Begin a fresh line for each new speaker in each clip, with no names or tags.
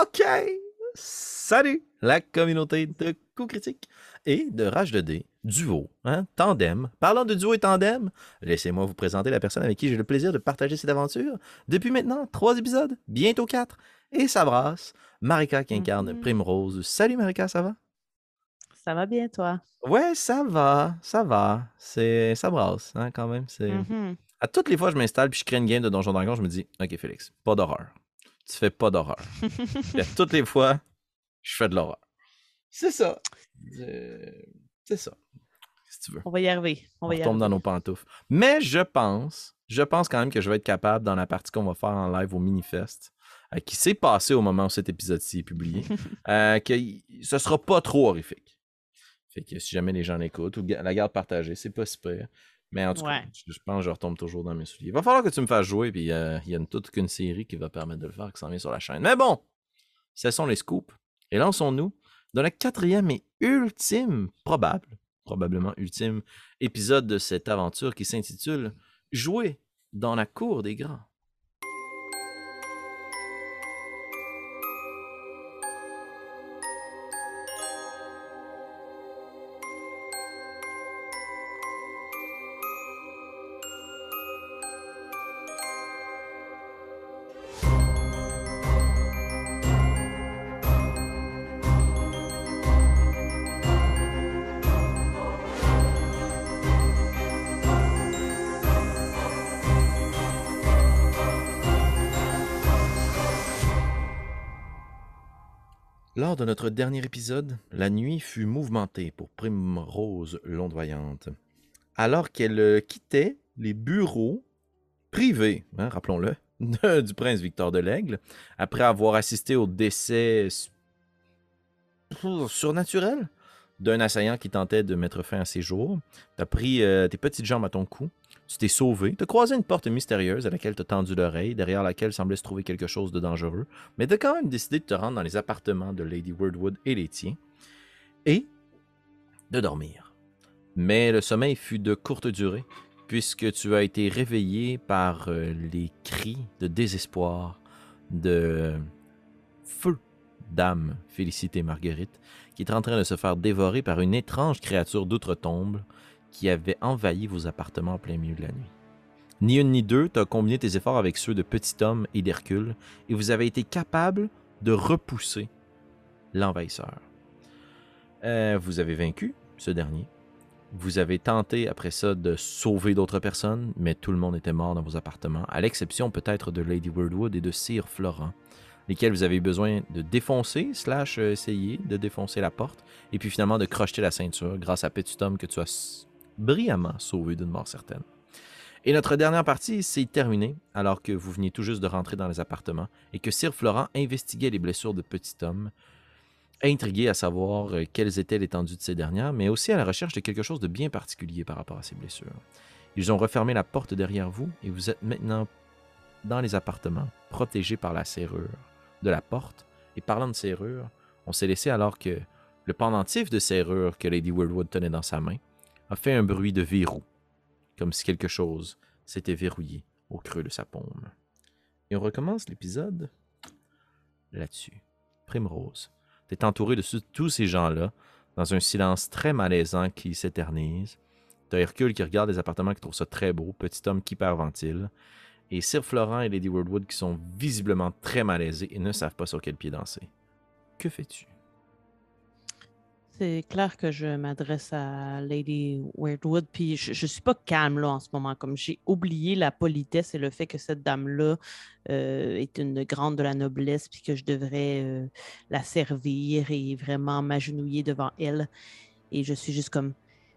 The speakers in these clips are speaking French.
OK! Salut, la communauté de coups critiques et de rage de dés, duo, hein, tandem. Parlant de duo et tandem, laissez-moi vous présenter la personne avec qui j'ai le plaisir de partager cette aventure. Depuis maintenant trois épisodes, bientôt quatre, et ça brasse. Marika qui incarne
Mhm.
Primrose. Salut Marika, ça va?
Ça va bien, toi?
Ouais, ça va, ça va. C'est, ça brasse, hein, quand même. C'est...
Mhm.
À toutes les fois, je m'installe puis je crée une game de Donjon Dragon, je me dis, OK, Félix, pas d'horreur. Tu fais pas d'horreur. Puis à toutes les fois, je fais de l'horreur. C'est ça. Euh, C'est ça. Si tu veux.
On va y arriver. On
On
va y
retombe
arriver.
dans nos pantoufles. Mais je pense, je pense quand même que je vais être capable dans la partie qu'on va faire en live au Minifest, euh, qui s'est passé au moment où cet épisode-ci est publié, euh, que ce sera pas trop horrifique. Fait que si jamais les gens l'écoutent ou la garde partagée, c'est pas super. Mais en tout cas, je je pense que je retombe toujours dans mes souliers. Il va falloir que tu me fasses jouer, puis euh, il y a une, toute qu'une série qui va permettre de le faire, qui s'en vient sur la chaîne. Mais bon, ce sont les scoops. Et lançons-nous dans le quatrième et ultime, probable, probablement ultime épisode de cette aventure qui s'intitule Jouer dans la cour des grands. Lors de notre dernier épisode, la nuit fut mouvementée pour Primrose l'ondoyante. Alors qu'elle euh, quittait les bureaux privés, hein, rappelons-le, du prince Victor de l'Aigle, après avoir assisté au décès surnaturel d'un assaillant qui tentait de mettre fin à ses jours, t'as pris euh, tes petites jambes à ton cou, tu t'es sauvé, t'as croisé une porte mystérieuse à laquelle t'as tendu l'oreille, derrière laquelle semblait se trouver quelque chose de dangereux, mais t'as quand même décidé de te rendre dans les appartements de Lady Wordwood et les tiens, et de dormir. Mais le sommeil fut de courte durée, puisque tu as été réveillé par euh, les cris de désespoir de feu dame Félicité Marguerite, qui est en train de se faire dévorer par une étrange créature d'outre-tombe qui avait envahi vos appartements en plein milieu de la nuit. Ni une ni deux, tu as combiné tes efforts avec ceux de Petit Homme et d'Hercule, et vous avez été capable de repousser l'envahisseur. Euh, vous avez vaincu ce dernier. Vous avez tenté après ça de sauver d'autres personnes, mais tout le monde était mort dans vos appartements, à l'exception peut-être de Lady Wordwood et de Sir Florent, lesquels vous avez eu besoin de défoncer, slash euh, essayer de défoncer la porte, et puis finalement de crocheter la ceinture grâce à Petit Homme que tu as brillamment sauvé d'une mort certaine. Et notre dernière partie s'est terminée alors que vous veniez tout juste de rentrer dans les appartements et que Sir Florent investiguait les blessures de Petit Homme, intrigué à savoir euh, quelles étaient l'étendue de ces dernières, mais aussi à la recherche de quelque chose de bien particulier par rapport à ces blessures. Ils ont refermé la porte derrière vous et vous êtes maintenant dans les appartements, protégés par la serrure de la porte. Et parlant de serrure, on s'est laissé alors que le pendentif de serrure que Lady Wordwood tenait dans sa main a fait un bruit de verrou, comme si quelque chose s'était verrouillé au creux de sa paume. Et on recommence l'épisode là-dessus. Primrose, t'es entouré de tous ces gens-là, dans un silence très malaisant qui s'éternise. T'as Hercule qui regarde les appartements qui trouve ça très beau, petit homme qui hyperventile, et Sir Florent et Lady Wordwood qui sont visiblement très malaisés et ne savent pas sur quel pied danser. Que fais-tu?
C'est clair que je m'adresse à Lady Weirdwood, puis je, je suis pas calme là en ce moment, comme j'ai oublié la politesse et le fait que cette dame-là euh, est une grande de la noblesse, puis que je devrais euh, la servir et vraiment m'agenouiller devant elle. Et je suis juste comme,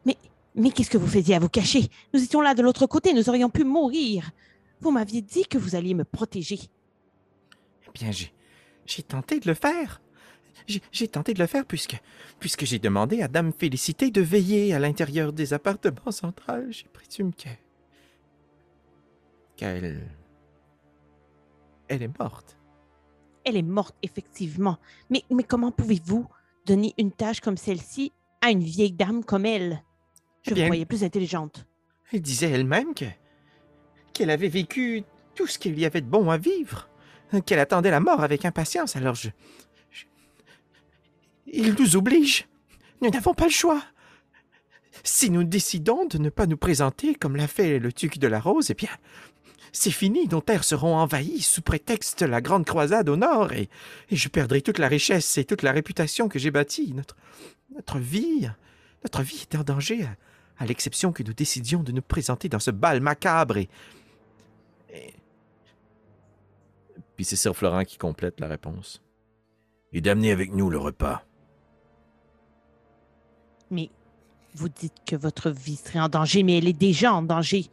mais, mais qu'est-ce que vous faisiez à vous cacher? Nous étions là de l'autre côté, nous aurions pu mourir. Vous m'aviez dit que vous alliez me protéger.
Eh bien, j'ai tenté de le faire. J'ai, tenté de le faire puisque, puisque j'ai demandé à Dame Félicité de veiller à l'intérieur des appartements centrales. J'ai présume que, qu'elle, elle est morte.
Elle est morte, effectivement. Mais, mais comment pouvez-vous donner une tâche comme celle-ci à une vieille dame comme elle? Je
Eh
vous
bien-
croyais plus intelligente.
Elle disait elle-même que, qu'elle avait vécu tout ce qu'il y avait de bon à vivre. qu'elle attendait la mort avec impatience, alors je... Il nous oblige. Nous n'avons pas le choix. Si nous décidons de ne pas nous présenter comme l'a fait le duc de la Rose, eh bien, c'est fini, nos terres seront envahies sous prétexte de la grande croisade au nord, et, je perdrai toute la richesse et toute la réputation que j'ai bâtie. Notre, notre vie, notre vie est en danger, à, à l'exception que nous décidions de nous présenter dans ce bal macabre et... et... Puis c'est Sir Florent qui complète la réponse.
Et d'amener avec nous le repas.
Mais vous dites que votre vie serait en danger, mais elle est déjà en danger.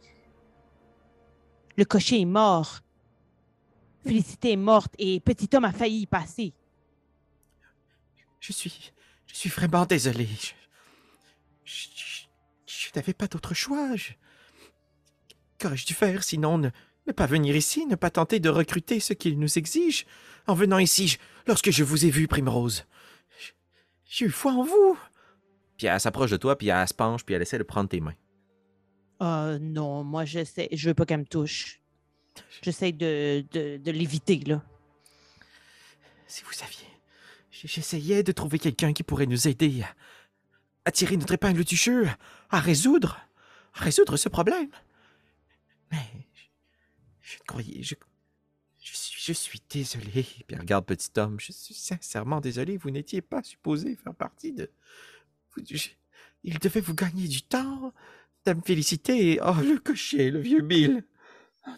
Le cocher est mort. Félicité est morte et Petit Homme a failli y passer.
Je suis... Je suis vraiment désolé. Je, n'avais pas d'autre choix. Je... Qu'aurais-je dû faire sinon ne, ne pas venir ici, ne pas tenter de recruter ce qu'il nous exige? En venant ici, lorsque je vous ai vu, Primrose, j'ai eu foi en vous. Puis elle s'approche de toi, puis elle se penche, puis elle essaie de prendre tes mains.
Ah non, moi j'essaie, je veux pas qu'elle me touche. J'essaie de, de, de l'éviter, là.
Si vous saviez, j'essayais de trouver quelqu'un qui pourrait nous aider à, à tirer notre épingle du jeu, à résoudre, à résoudre ce problème. Mais je, je croyais, je, je suis, je suis désolé. Puis regarde petit homme, je suis sincèrement désolé. Vous n'étiez pas supposé faire partie de. Je- il devait vous gagner du temps, de me féliciter. Oh, le cocher, le vieux Bill. Oh non.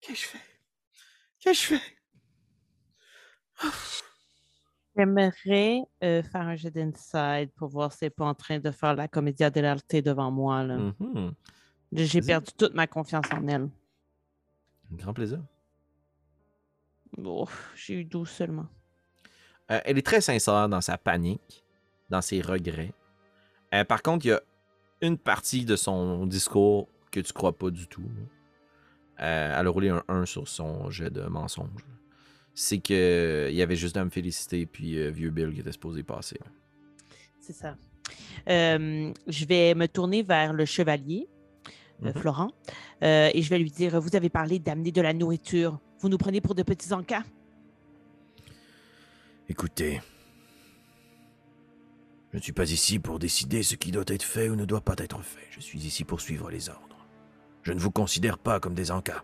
Qu'ai-je fait? Qu'ai-je fait?
J'aimerais euh, faire un jet d'inside pour voir si elle n'est pas en train de faire la comédia dell'arte devant moi. Là.
Mhm.
J'ai
Vas-y.
perdu toute ma confiance en elle.
Grand plaisir.
Oh, J'ai eu 12 seulement.
Euh, elle est très sincère dans sa panique, dans ses regrets. Euh, par contre, il y a une partie de son discours que tu crois pas du tout. Euh, elle a roulé un 1 sur son jet de mensonge. C'est que il y avait juste à me féliciter, puis euh, vieux Bill qui était supposé passer.
C'est ça. Euh, je vais me tourner vers le chevalier, euh,
Mhm.
Florent, euh, et je vais lui dire Vous avez parlé d'amener de la nourriture. Vous nous prenez pour de petits encas?
Écoutez, ne suis pas ici pour décider ce qui doit être fait ou ne doit pas être fait. Je suis ici pour suivre les ordres. Je ne vous considère pas comme des encas.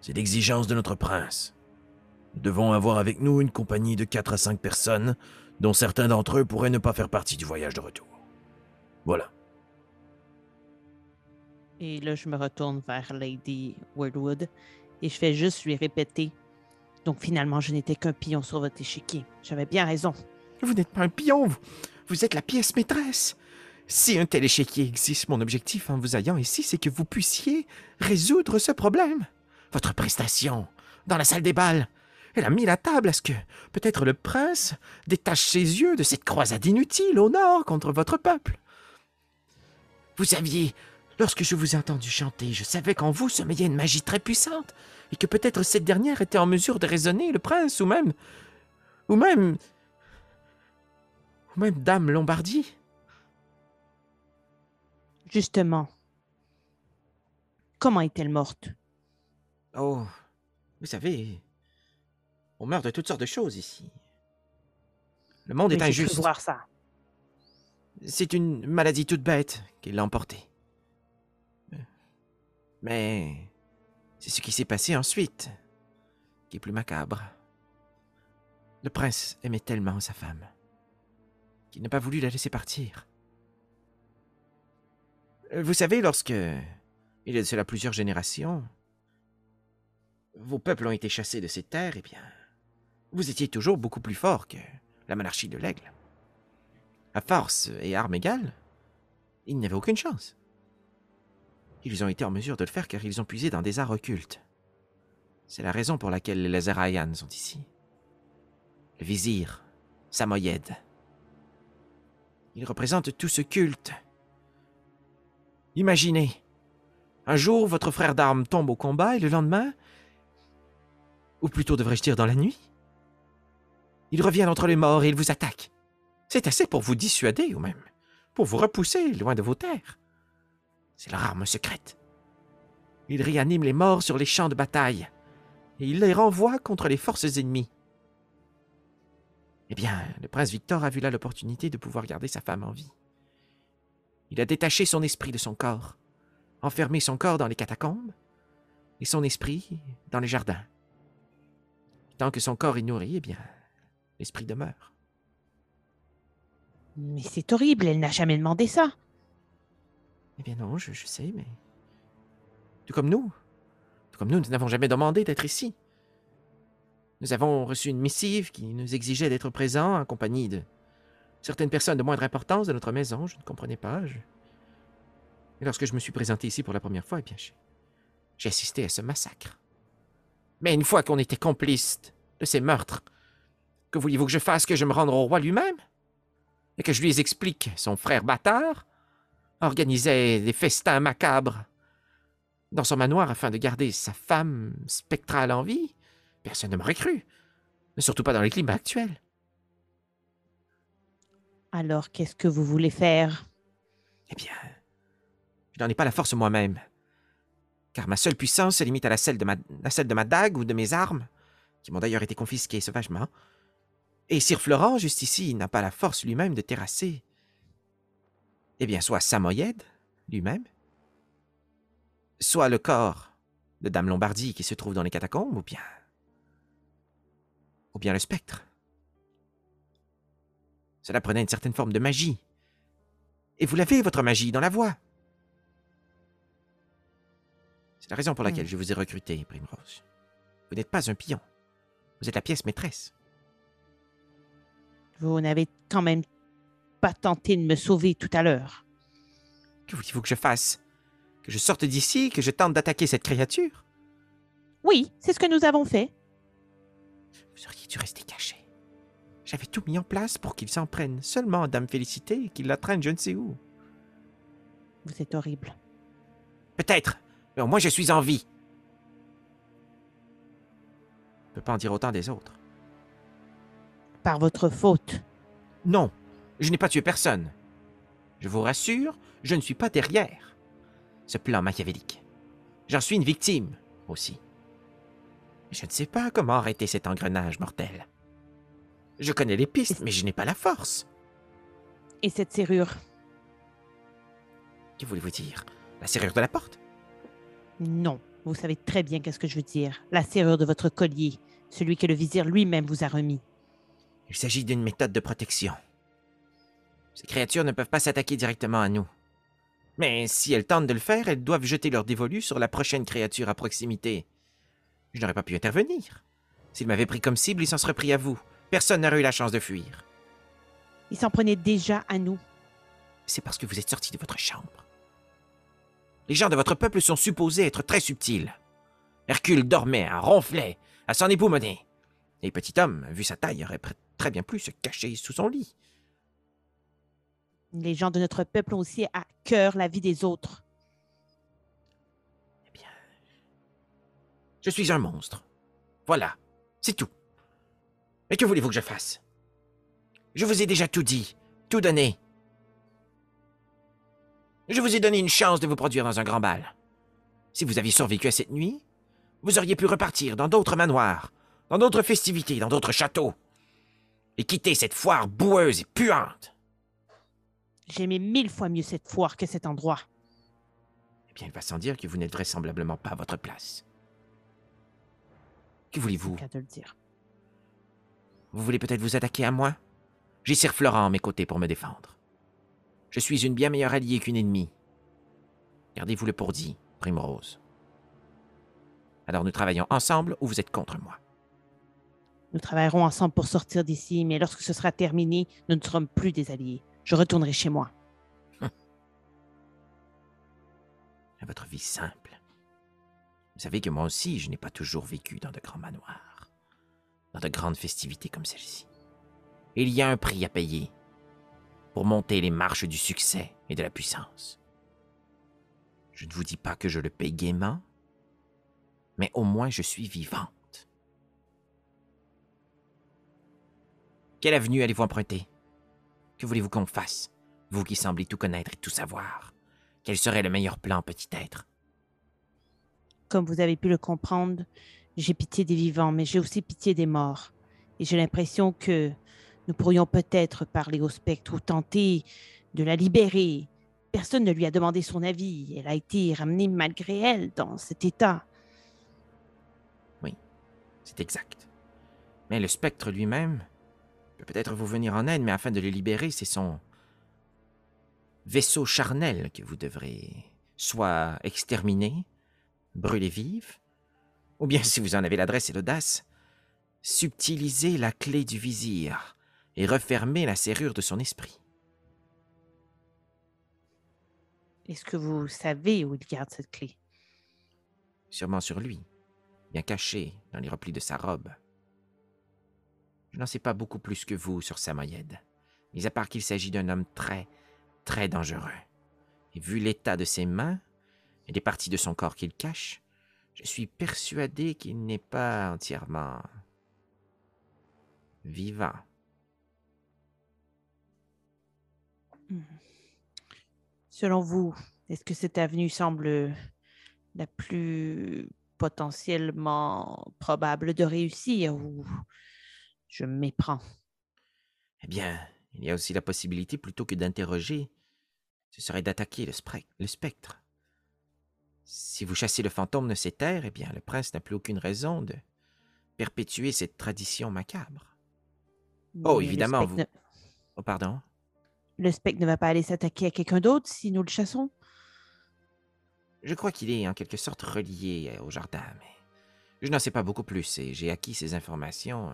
C'est l'exigence de notre prince. Nous devons avoir avec nous une compagnie de 4 à 5 personnes, dont certains d'entre eux pourraient ne pas faire partie du voyage de retour. Voilà.
Et là, je me retourne vers Lady Wordwood et je fais juste lui répéter Donc finalement, je n'étais qu'un pion sur votre échiquier. J'avais bien raison.
Vous n'êtes pas un pion, vous, êtes la pièce maîtresse. Si un tel échiquier existe, mon objectif en vous ayant ici, c'est que vous puissiez résoudre ce problème. Votre prestation, dans la salle des balles, elle a mis la table à ce que peut-être le prince détache ses yeux de cette croisade inutile au nord contre votre peuple. Vous saviez, lorsque je vous ai entendu chanter, je savais qu'en vous sommeillait une magie très puissante, et que peut-être cette dernière était en mesure de raisonner le prince, ou même... ou même... ou même Dame Lombardie.
Justement, comment est-elle morte?
Oh, vous savez, on meurt de toutes sortes de choses ici. Le monde
Mais
est injuste.
voir ça.
C'est une maladie toute bête qui l'a emporté. Mais c'est ce qui s'est passé ensuite qui est plus macabre. Le prince aimait tellement sa femme qu'il n'a pas voulu la laisser partir. Euh, Vous savez, lorsque, il y a de cela plusieurs générations, vos peuples ont été chassés de ces terres, eh bien, vous étiez toujours beaucoup plus fort que la monarchie de l'aigle. À force et armes égales, ils n'avaient aucune chance. Ils ont été en mesure de le faire car ils ont puisé dans des arts occultes. C'est la raison pour laquelle les Lazarayan sont ici. Le vizir, Samoyed. Il représente tout ce culte. Imaginez, un jour votre frère d'armes tombe au combat et le lendemain, ou plutôt devrais-je dire dans la nuit, il revient entre les morts et il vous attaque. C'est assez pour vous dissuader ou même pour vous repousser loin de vos terres. C'est leur arme secrète. Ils réaniment les morts sur les champs de bataille et il les renvoie contre les forces ennemies. Eh bien, le prince Victor a vu là l'opportunité de pouvoir garder sa femme en vie. Il a détaché son esprit de son corps, enfermé son corps dans les catacombes et son esprit dans les jardins. Tant que son corps est nourri, eh bien, l'esprit demeure.
Mais c'est horrible, elle n'a jamais demandé ça.
Eh bien non, je, je sais, mais... Tout comme nous. Tout comme nous, nous n'avons jamais demandé d'être ici. Nous avons reçu une missive qui nous exigeait d'être présents en compagnie de certaines personnes de moindre importance de notre maison. Je ne comprenais pas. Et lorsque je me suis présenté ici pour la première fois, eh bien, j'ai- assisté à ce massacre. Mais une fois qu'on était complices de ces meurtres, que vouliez-vous que je fasse que je me rende au roi lui-même? Et que je lui explique son frère bâtard organisait des festins macabres dans son manoir afin de garder sa femme spectrale en vie, personne ne m'aurait cru. Mais surtout pas dans les climats actuels.
Alors, qu'est-ce que vous voulez faire?
Eh bien, je n'en ai pas la force moi-même. Car ma seule puissance se limite à la celle de ma, à celle de ma dague ou de mes armes, qui m'ont d'ailleurs été confisquées sauvagement. Et Sir Florent, juste ici, n'a pas la force lui-même de terrasser. Eh bien, soit Samoyed, lui-même, soit le corps de Dame Lombardie qui se trouve dans les catacombes, ou bien. Ou bien le spectre. Cela prenait une certaine forme de magie. Et vous l'avez, votre magie, dans la voix. C'est la raison pour laquelle
Hmm.
je vous ai recruté, Primrose. Vous n'êtes pas un pion. Vous êtes la pièce maîtresse.
Vous n'avez quand même pas tenté de me sauver tout à l'heure.
Que voulez-vous que je fasse? Que je sorte d'ici, que je tente d'attaquer cette créature?
Oui, c'est ce que nous avons fait.
Vous auriez dû rester caché. J'avais tout mis en place pour qu'il s'en prenne seulement à Dame Félicité et qu'il la traîne je ne sais où.
Vous êtes horrible.
Peut-être, mais au moins je suis en vie. Je ne peux pas en dire autant des autres.
Par votre faute.
Non, je n'ai pas tué personne. Je vous rassure, je ne suis pas derrière ce plan machiavélique. J'en suis une victime aussi. Je ne sais pas comment arrêter cet engrenage mortel. Je connais les pistes, mais je n'ai pas la force.
Et cette serrure?
Que voulez-vous dire? La serrure de la porte?
Non. Vous savez très bien qu'est-ce que je veux dire. La serrure de votre collier, celui que le vizir lui-même vous a remis.
Il s'agit d'une méthode de protection. Ces créatures ne peuvent pas s'attaquer directement à nous. Mais si elles tentent de le faire, elles doivent jeter leur dévolu sur la prochaine créature à proximité. Je n'aurais pas pu intervenir. S'ils m'avaient pris comme cible, ils s'en seraient pris à vous. Personne n'aurait eu la chance de fuir.
Il s'en prenait déjà à nous.
C'est parce que vous êtes sortis de votre chambre. Les gens de votre peuple sont supposés être très subtils. Hercule dormait, un ronflait, à son époumoner. Et petit homme, vu sa taille, aurait très bien pu se cacher sous son lit.
Les gens de notre peuple ont aussi à cœur la vie des autres.
Je suis un monstre. Voilà, c'est tout. Mais que voulez-vous que je fasse? Je vous ai déjà tout dit, tout donné. Je vous ai donné une chance de vous produire dans un grand bal. Si vous aviez survécu à cette nuit, vous auriez pu repartir dans d'autres manoirs, dans d'autres festivités, dans d'autres châteaux, et quitter cette foire boueuse et puante.
J'aimais mille fois mieux cette foire que cet endroit.
Eh bien, il va sans dire que vous n'êtes vraisemblablement pas à votre place. Que voulez-vous?
Qu'à de le dire.
Vous voulez peut-être vous attaquer à moi? J'ai Sir Florent à mes côtés pour me défendre. Je suis une bien meilleure alliée qu'une ennemie. Gardez-vous-le pour dit, Primrose. Alors nous travaillons ensemble ou vous êtes contre moi?
Nous travaillerons ensemble pour sortir d'ici, mais lorsque ce sera terminé, nous ne serons plus des alliés. Je retournerai chez moi.
À votre vie simple. Vous savez que moi aussi, je n'ai pas toujours vécu dans de grands manoirs, dans de grandes festivités comme celle-ci. Il y a un prix à payer pour monter les marches du succès et de la puissance. Je ne vous dis pas que je le paye gaiement, mais au moins je suis vivante. Quelle avenue allez-vous emprunter? Que voulez-vous qu'on fasse? Vous qui semblez tout connaître et tout savoir. Quel serait le meilleur plan, petit être?
Comme vous avez pu le comprendre, J'ai pitié des vivants, mais j'ai aussi pitié des morts. Et j'ai l'impression que nous pourrions peut-être parler au spectre ou tenter de la libérer. Personne ne lui a demandé son avis. Elle a été ramenée malgré elle dans cet état.
Oui, c'est exact. Mais le spectre lui-même peut peut-être vous venir en aide, mais afin de le libérer, c'est son vaisseau charnel que vous devrez soit exterminer, brûler vive, ou bien, si vous en avez l'adresse et l'audace, subtiliser la clé du vizir et refermer la serrure de son esprit.
Est-ce que vous savez où il garde cette clé?
Sûrement sur lui, bien caché dans les replis de sa robe. Je n'en sais pas beaucoup plus que vous sur Samoyed, mis à part qu'il s'agit d'un homme très, très dangereux. Et vu l'état de ses mains et des parties de son corps qu'il cache, je suis persuadé qu'il n'est pas entièrement vivant.
Hmm. Selon vous, est-ce que cette avenue semble la plus potentiellement probable de réussir ou je me méprends?
Eh bien, il y a aussi la possibilité, plutôt que d'interroger, ce serait d'attaquer le, le, spectre. Si vous chassez le fantôme de ces terres, eh bien, le prince n'a plus aucune raison de perpétuer cette tradition macabre. oh, évidemment, vous... Oh, pardon?
Le spectre ne va pas aller s'attaquer à quelqu'un d'autre si nous le chassons?
Je crois qu'il est en quelque sorte relié au jardin, mais je n'en sais pas beaucoup plus et j'ai acquis ces informations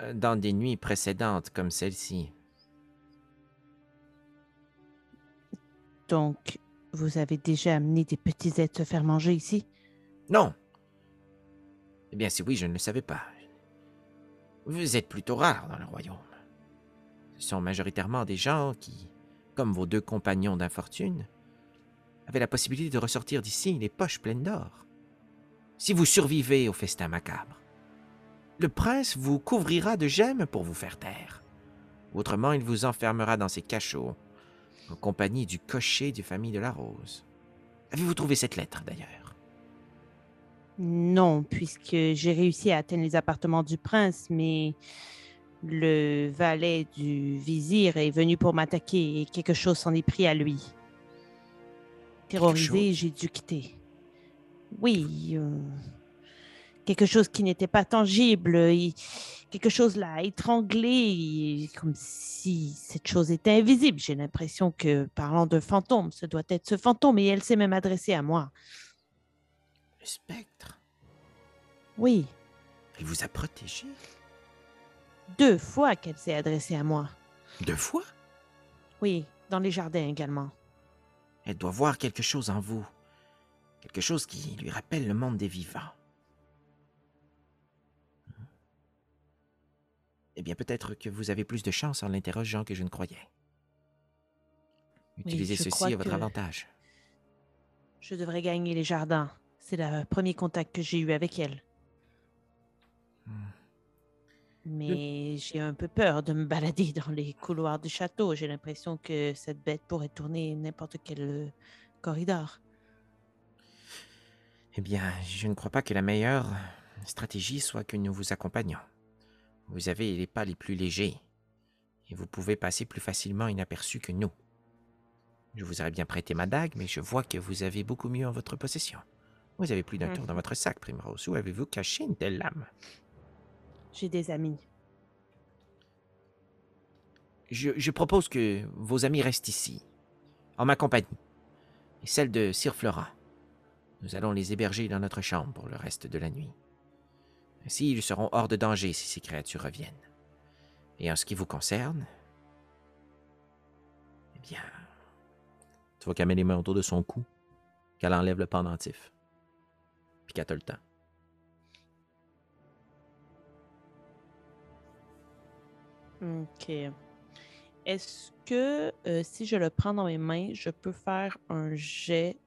euh, dans des nuits précédentes comme celle-ci.
Donc, vous avez déjà amené des petits êtres se faire manger ici?
Non. Eh bien, si oui, je ne le savais pas. Vous êtes plutôt rare dans le royaume. Ce sont majoritairement des gens qui, comme vos deux compagnons d'infortune, avaient la possibilité de ressortir d'ici les poches pleines d'or. Si vous survivez au festin macabre, le prince vous couvrira de gemmes pour vous faire taire. Autrement, il vous enfermera dans ses cachots, en compagnie du cocher du famille de la Rose. Avez-vous trouvé cette lettre, d'ailleurs?
Non, puisque j'ai réussi à atteindre les appartements du prince, mais le valet du vizir est venu pour m'attaquer et quelque chose s'en est pris à lui. Terrorisé, j'ai dû quitter. Oui, euh, quelque chose qui n'était pas tangible, quelque chose là étranglé, comme si cette chose était invisible. J'ai l'impression que, parlant d'un fantôme, ce doit être ce fantôme et elle s'est même adressée à moi.
Le spectre
Oui.
Elle vous a protégé?
Deux fois qu'elle s'est adressée à moi.
Deux fois?
Oui, dans les jardins également.
Elle doit voir quelque chose en vous. Quelque chose qui lui rappelle le monde des vivants. Eh bien, peut-être que vous avez plus de chance en l'interrogeant que je ne croyais. Utilisez ceci à votre avantage.
Je devrais gagner les jardins. C'est le premier contact que j'ai eu avec elle. Hmm. Mais j'ai un peu peur de me balader dans les couloirs du château. J'ai l'impression que cette bête pourrait tourner n'importe quel euh, corridor.
Eh bien, je ne crois pas que la meilleure stratégie soit que nous vous accompagnions. Vous avez les pas les plus légers et vous pouvez passer plus facilement inaperçu que nous. Je vous aurais bien prêté ma dague, mais je vois que vous avez beaucoup mieux en votre possession. Vous avez plus d'un tour dans mhm. votre sac, Primrose. Où avez-vous caché une telle lame?
J'ai des amis.
Je, propose que vos amis restent ici, en ma compagnie, et celle de Sir Flora. Nous allons les héberger dans notre chambre pour le reste de la nuit. Ainsi, ils seront hors de danger si ces créatures reviennent. Et en ce qui vous concerne, eh bien...
Tu vois qu'elle les mains autour de son cou, qu'elle enlève le pendentif, puis qu'elle a le temps.
OK. Est-ce que euh, si je le prends dans mes mains, je peux faire un jet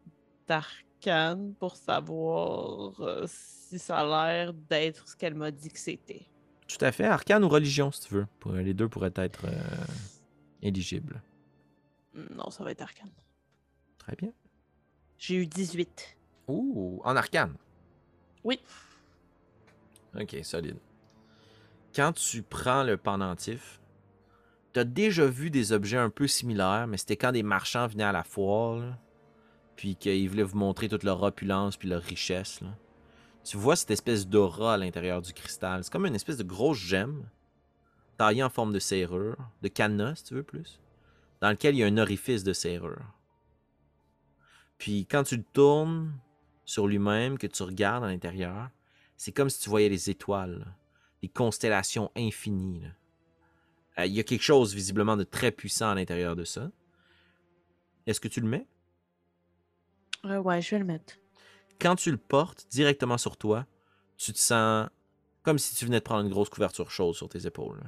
pour savoir euh, si ça a l'air d'être ce qu'elle m'a dit que c'était?
Tout à fait. Arcane ou religion, si tu veux. les deux pourraient être euh, éligibles.
Non, ça va être arcane.
Très bien.
J'ai eu 18.
Ouh, en arcane.
Oui.
Ok, solide. Quand tu prends le pendentif, t'as déjà vu des objets un peu similaires, mais c'était quand des marchands venaient à la foire, là, puis qu'ils voulaient vous montrer toute leur opulence puis leur richesse. Tu vois cette espèce d'aura à l'intérieur du cristal. C'est comme une espèce de grosse gemme, taillée en forme de serrure, de cadenas, si tu veux plus, dans lequel il y a un orifice de serrure. Puis quand tu le tournes sur lui-même, que tu regardes à l'intérieur, c'est comme si tu voyais les étoiles, les constellations infinies. Euh, Il y a quelque chose visiblement de très puissant à l'intérieur de ça. Est-ce que tu le mets?
Euh, ouais, je vais le mettre.
Quand tu le portes directement sur toi, tu te sens comme si tu venais de prendre une grosse couverture chaude sur tes épaules.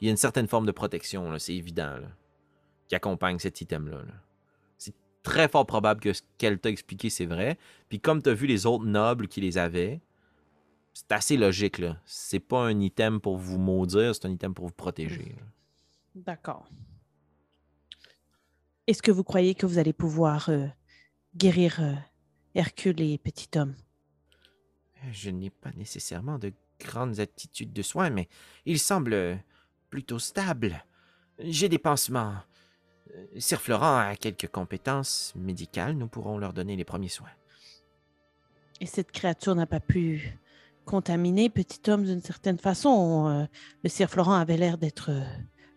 Il y a une certaine forme de protection, c'est évident, là, qui accompagne cet item-là. là. C'est très fort probable que ce qu'elle t'a expliqué, c'est vrai. Puis comme tu as vu les autres nobles qui les avaient, c'est assez logique. là. C'est pas un item pour vous maudire, c'est un item pour vous protéger.
D'accord. Est-ce que vous croyez que vous allez pouvoir euh, guérir euh, Hercule et Petit Homme?
Je n'ai pas nécessairement de grandes aptitudes de soins, mais il semble euh, plutôt stable. J'ai des pansements. Euh, Sir Florent a quelques compétences médicales. Nous pourrons leur donner les premiers soins.
Et cette créature n'a pas pu contaminer Petit Homme d'une certaine façon. Euh, le Sir Florent avait l'air d'être euh,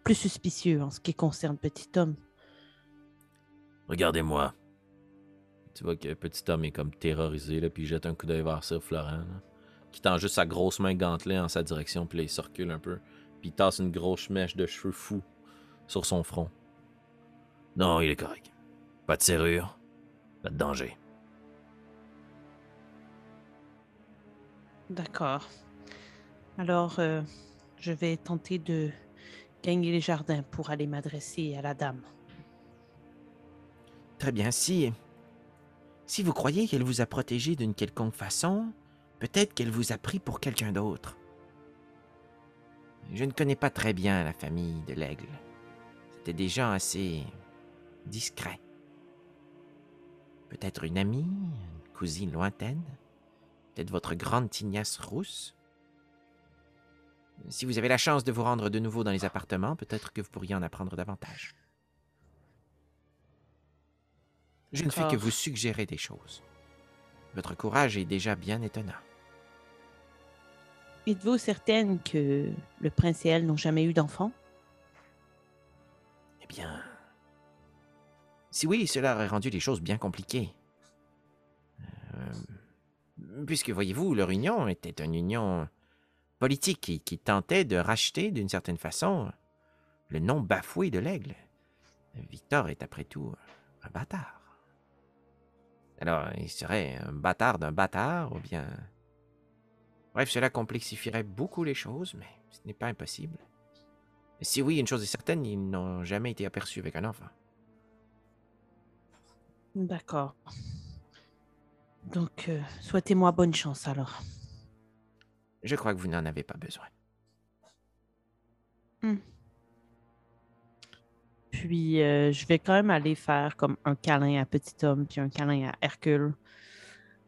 plus suspicieux en ce qui concerne Petit Homme.
Regardez-moi.
Tu vois que petit homme est comme terrorisé, là, puis il jette un coup d'œil vers Sir Florent, qui tend juste sa grosse main gantelée en sa direction, puis là, il se recule un peu, puis il tasse une grosse mèche de cheveux fous sur son front.
Non, il est correct. Pas de serrure, pas de danger.
D'accord. Alors, euh, je vais tenter de gagner les jardins pour aller m'adresser à la dame.
Très bien, si. Si vous croyez qu'elle vous a protégé d'une quelconque façon, peut-être qu'elle vous a pris pour quelqu'un d'autre. Je ne connais pas très bien la famille de l'aigle. C'était des gens assez discrets. Peut-être une amie, une cousine lointaine, peut-être votre grande tignasse rousse. Si vous avez la chance de vous rendre de nouveau dans les appartements, peut-être que vous pourriez en apprendre davantage. Je ne fais que vous suggérer des choses. Votre courage est déjà bien étonnant.
Êtes-vous certaine que le prince et elle n'ont jamais eu d'enfant
Eh bien... Si oui, cela aurait rendu les choses bien compliquées. Euh, puisque, voyez-vous, leur union était une union politique qui, qui tentait de racheter, d'une certaine façon, le nom bafoué de l'aigle. Victor est, après tout, un bâtard. Alors, il serait un bâtard d'un bâtard, ou bien... Bref, cela complexifierait beaucoup les choses, mais ce n'est pas impossible. Si oui, une chose est certaine, ils n'ont jamais été aperçus avec un enfant.
D'accord. Donc, euh, souhaitez-moi bonne chance alors.
Je crois que vous n'en avez pas besoin.
Puis, euh, je vais quand même aller faire comme un câlin à Petit Homme, puis un câlin à Hercule,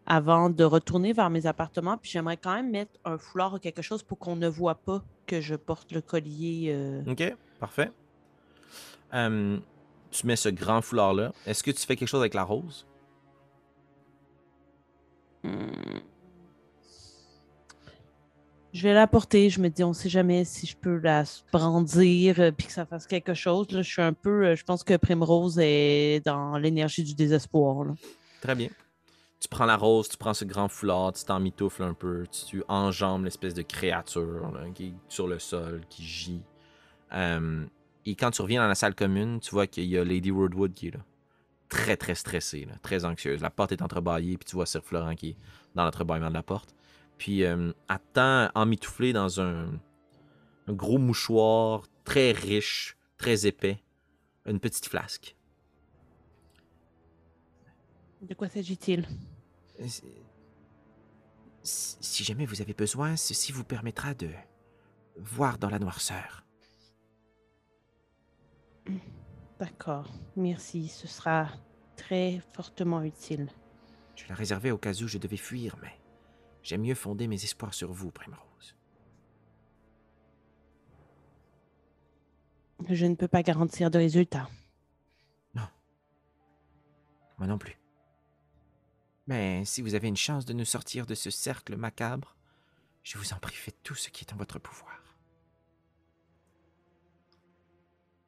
avant de retourner vers mes appartements. Puis, j'aimerais quand même mettre un foulard ou quelque chose pour qu'on ne voit pas que je porte le collier. euh,
Ok, parfait. Tu mets ce grand foulard-là. Est-ce que tu fais quelque chose avec la rose?
hmm. Je vais la porter. Je me dis, on sait jamais si je peux la brandir euh, puis que ça fasse quelque chose. Là, je suis un peu. euh, je pense que Primrose est dans l'énergie du désespoir.
Très bien. Tu prends la rose, tu prends ce grand foulard, tu t'en mitoufles un peu, tu, enjambes l'espèce de créature qui est sur le sol, qui gît. Et quand tu reviens dans la salle commune, tu vois qu'il y a Lady Woodwood qui est là. Très, très stressée, très anxieuse. La porte est entrebâillée, puis tu vois Sir Florent qui est dans l'entrebâillement de la porte. Puis euh, elle tend emmitouflée dans un, un gros mouchoir très riche, très épais, une petite flasque.
De quoi s'agit-il?
Si jamais vous avez besoin, ceci vous permettra de voir dans la noirceur.
D'accord. Merci. Ce sera très fortement utile.
Je la réservais au cas où je devais fuir, mais j'aime mieux fonder mes espoirs sur vous, Primrose.
Je ne peux pas garantir de résultat.
Moi non plus. Mais si vous avez une chance de nous sortir de ce cercle macabre, je vous en prie, faites tout ce qui est en votre pouvoir.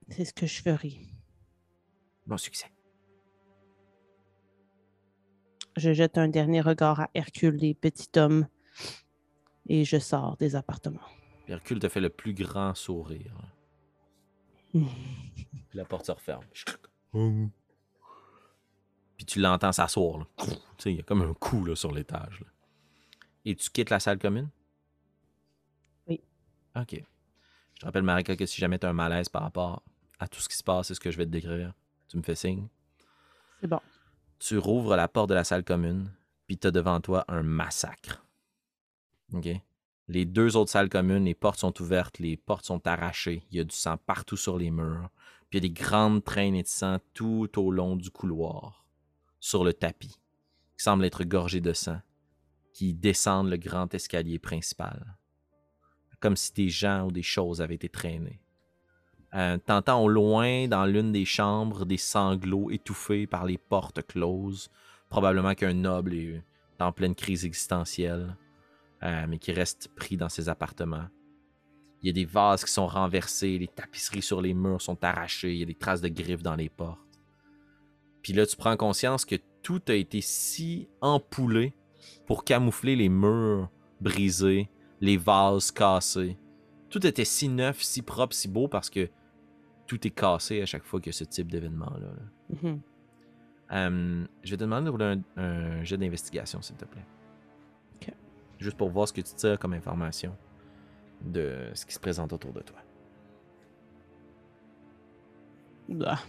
C'est ce que je ferai.
Bon succès.
Je jette un dernier regard à Hercule, les petits hommes, et je sors des appartements.
Hercule te fait le plus grand sourire. Puis la porte se referme. Puis tu l'entends s'asseoir. il y a comme un coup là, sur l'étage. Et tu quittes la salle commune?
Oui.
OK. Je te rappelle, Marika, que si jamais tu as un malaise par rapport à tout ce qui se passe et ce que je vais te décrire, tu me fais signe.
C'est bon.
Tu rouvres la porte de la salle commune, puis tu as devant toi un massacre. Les deux autres salles communes, les portes sont ouvertes, les portes sont arrachées. Il y a du sang partout sur les murs. Puis il y a des grandes traînées de sang tout au long du couloir, sur le tapis, qui semble être gorgé de sang, qui descendent le grand escalier principal. Comme si des gens ou des choses avaient été traînés. Euh, T'entends au loin, dans l'une des chambres, des sanglots étouffés par les portes closes. Probablement qu'un noble est en pleine crise existentielle, euh, mais qui reste pris dans ses appartements. Il y a des vases qui sont renversés, les tapisseries sur les murs sont arrachées, il y a des traces de griffes dans les portes. Puis là, tu prends conscience que tout a été si empoulé pour camoufler les murs brisés, les vases cassés. Tout était si neuf, si propre, si beau parce que tout est cassé à chaque fois qu'il y a ce type d'événement-là. là.
Mhm.
Euh, je vais te demander de rouler un, un jet d'investigation, s'il te plaît. Juste pour voir ce que tu tires comme information de ce qui se présente autour de toi.
Ah,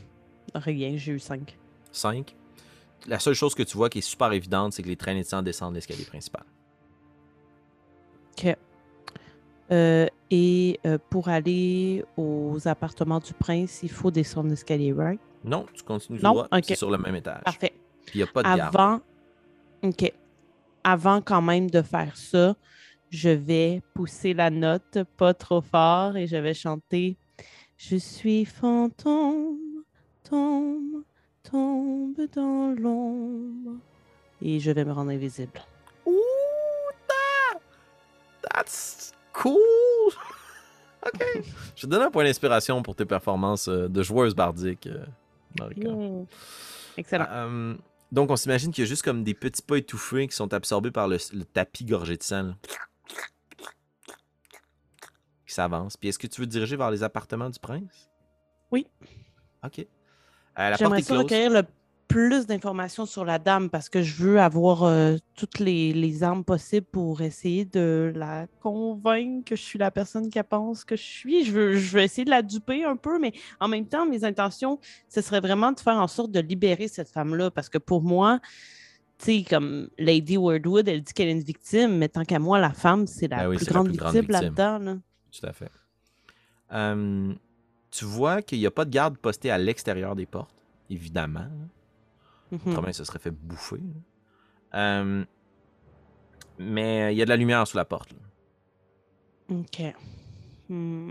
rien, j'ai eu 5.
5. La seule chose que tu vois qui est super évidente, c'est que les traînées de sang descendent l'escalier principal.
OK. Euh, et euh, pour aller aux appartements du prince, il faut descendre l'escalier, right?
Non, tu continues
Non?
droit, c'est sur le même étage.
Parfait.
Puis il n'y a pas de garde.
Avant, OK. Avant quand même de faire ça, je vais pousser la note pas trop fort et je vais chanter Je suis fantôme, tombe, tombe dans l'ombre. Et je vais me rendre invisible.
Ouh, that- that's cool! ok. Je te donne un point d'inspiration pour tes performances euh, de joueuse bardique, euh, Marika.
Excellent.
Euh, donc, on s'imagine qu'il y a juste comme des petits pas étouffés qui sont absorbés par le, le tapis gorgé de sang. là. Qui s'avance. Puis, est-ce que tu veux te diriger vers les appartements du prince?
Oui.
OK. Euh,
J'aimerais ça recueillir le plus d'informations sur la dame parce que je veux avoir euh, toutes les, les armes possibles pour essayer de la convaincre que je suis la personne qu'elle pense que je suis. Je veux, je veux essayer de la duper un peu, mais en même temps, mes intentions, ce serait vraiment de faire en sorte de libérer cette femme-là parce que pour moi, tu sais, comme Lady Wordwood, elle dit qu'elle est une victime, mais tant qu'à moi, la femme, c'est la
Ben oui,
plus
la
grande
plus grande
victime
victime.
là-dedans. là.
Tout à fait. Euh, tu vois qu'il n'y a pas de garde posté à l'extérieur des portes, évidemment.
Mhm.
Autrement, il se serait fait bouffer. Euh, mais il y a de la lumière sous la porte. là.
OK. Hmm.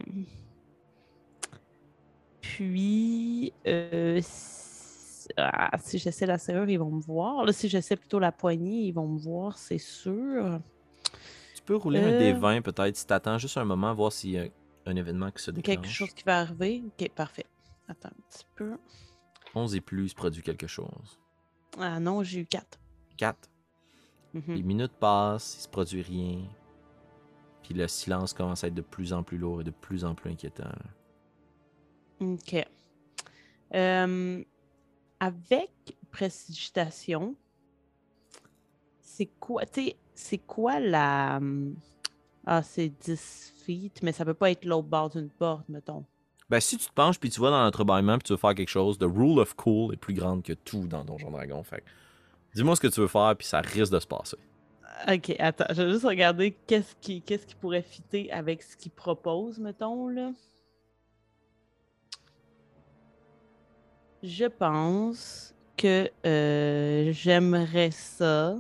Puis, euh, si, ah, si j'essaie la serrure, ils vont me voir. Là, si j'essaie plutôt la poignée, ils vont me voir, c'est sûr.
Tu peux rouler un
Euh.
des 20 peut-être si t'attends juste un moment, voir s'il y a un événement qui se déclenche.
Quelque chose qui va arriver? OK, parfait. Attends un petit peu.
11 et plus, il se produit quelque chose.
Ah non, j'ai eu 4.
4. Les minutes passent, il se produit rien. Puis le silence commence à être de plus en plus lourd et de plus en plus inquiétant.
OK. Euh, avec précipitation, c'est quoi, c'est quoi la... hum, Ah, c'est 10 feet, mais ça peut pas être l'autre bord d'une porte, mettons.
Ben, si tu te penches puis tu vas dans l'entrebâillement puis tu veux faire quelque chose, the rule of cool est plus grande que tout dans Donjon Dragon. Fait dis-moi ce que tu veux faire puis ça risque de se passer.
Ok, attends, je vais juste regarder qu'est-ce qui, qui pourrait fitter avec ce qu'il propose, mettons, là. Je pense que euh, j'aimerais ça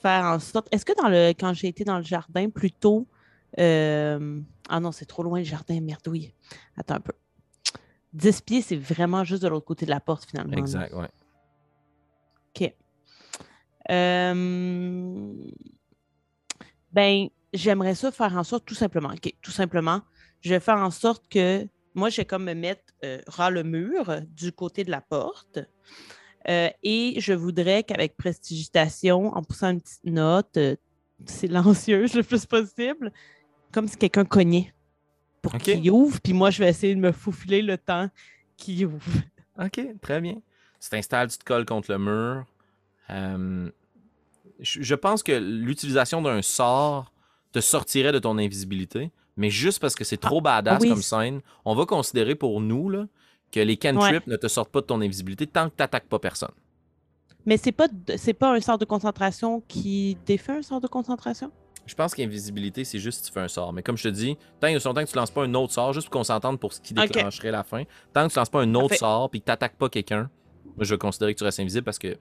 faire en sorte. Est-ce que dans le quand j'ai été dans le jardin plus tôt. Euh, Ah non, c'est trop loin le jardin, merdouille. Attends un peu. 10 pieds, c'est vraiment juste de l'autre côté de la porte, finalement.
Exact.
OK. Euh, Ben, j'aimerais ça faire en sorte, tout simplement, OK, tout simplement, je vais faire en sorte que moi, je vais comme me mettre euh, ras le mur du côté de la porte. Euh, et je voudrais qu'avec prestigitation, en poussant une petite note euh, silencieuse le plus possible, comme si quelqu'un cognait pour qu'il ouvre. Puis moi, je vais essayer de me faufiler le temps qu'il ouvre.
OK, très bien. Tu t'installes, tu te colles contre le mur. Euh, je, pense que l'utilisation d'un sort te sortirait de ton invisibilité, mais juste parce que c'est trop badass
ah oui,
comme scène, on va considérer pour nous là, que les cantrips ne te sortent pas de ton invisibilité tant que tu n'attaques pas personne.
Mais c'est pas c'est pas un sort de concentration qui défait un sort de concentration?
Je pense qu'invisibilité, c'est juste si tu fais un sort. Mais comme je te dis, tant aussi longtemps que tu lances pas un autre sort, juste pour qu'on s'entende pour ce qui déclencherait la fin, tant que tu lances pas un autre
Parfait.
sort puis que tu n'attaques pas quelqu'un, moi, je vais considérer que tu restes invisible parce que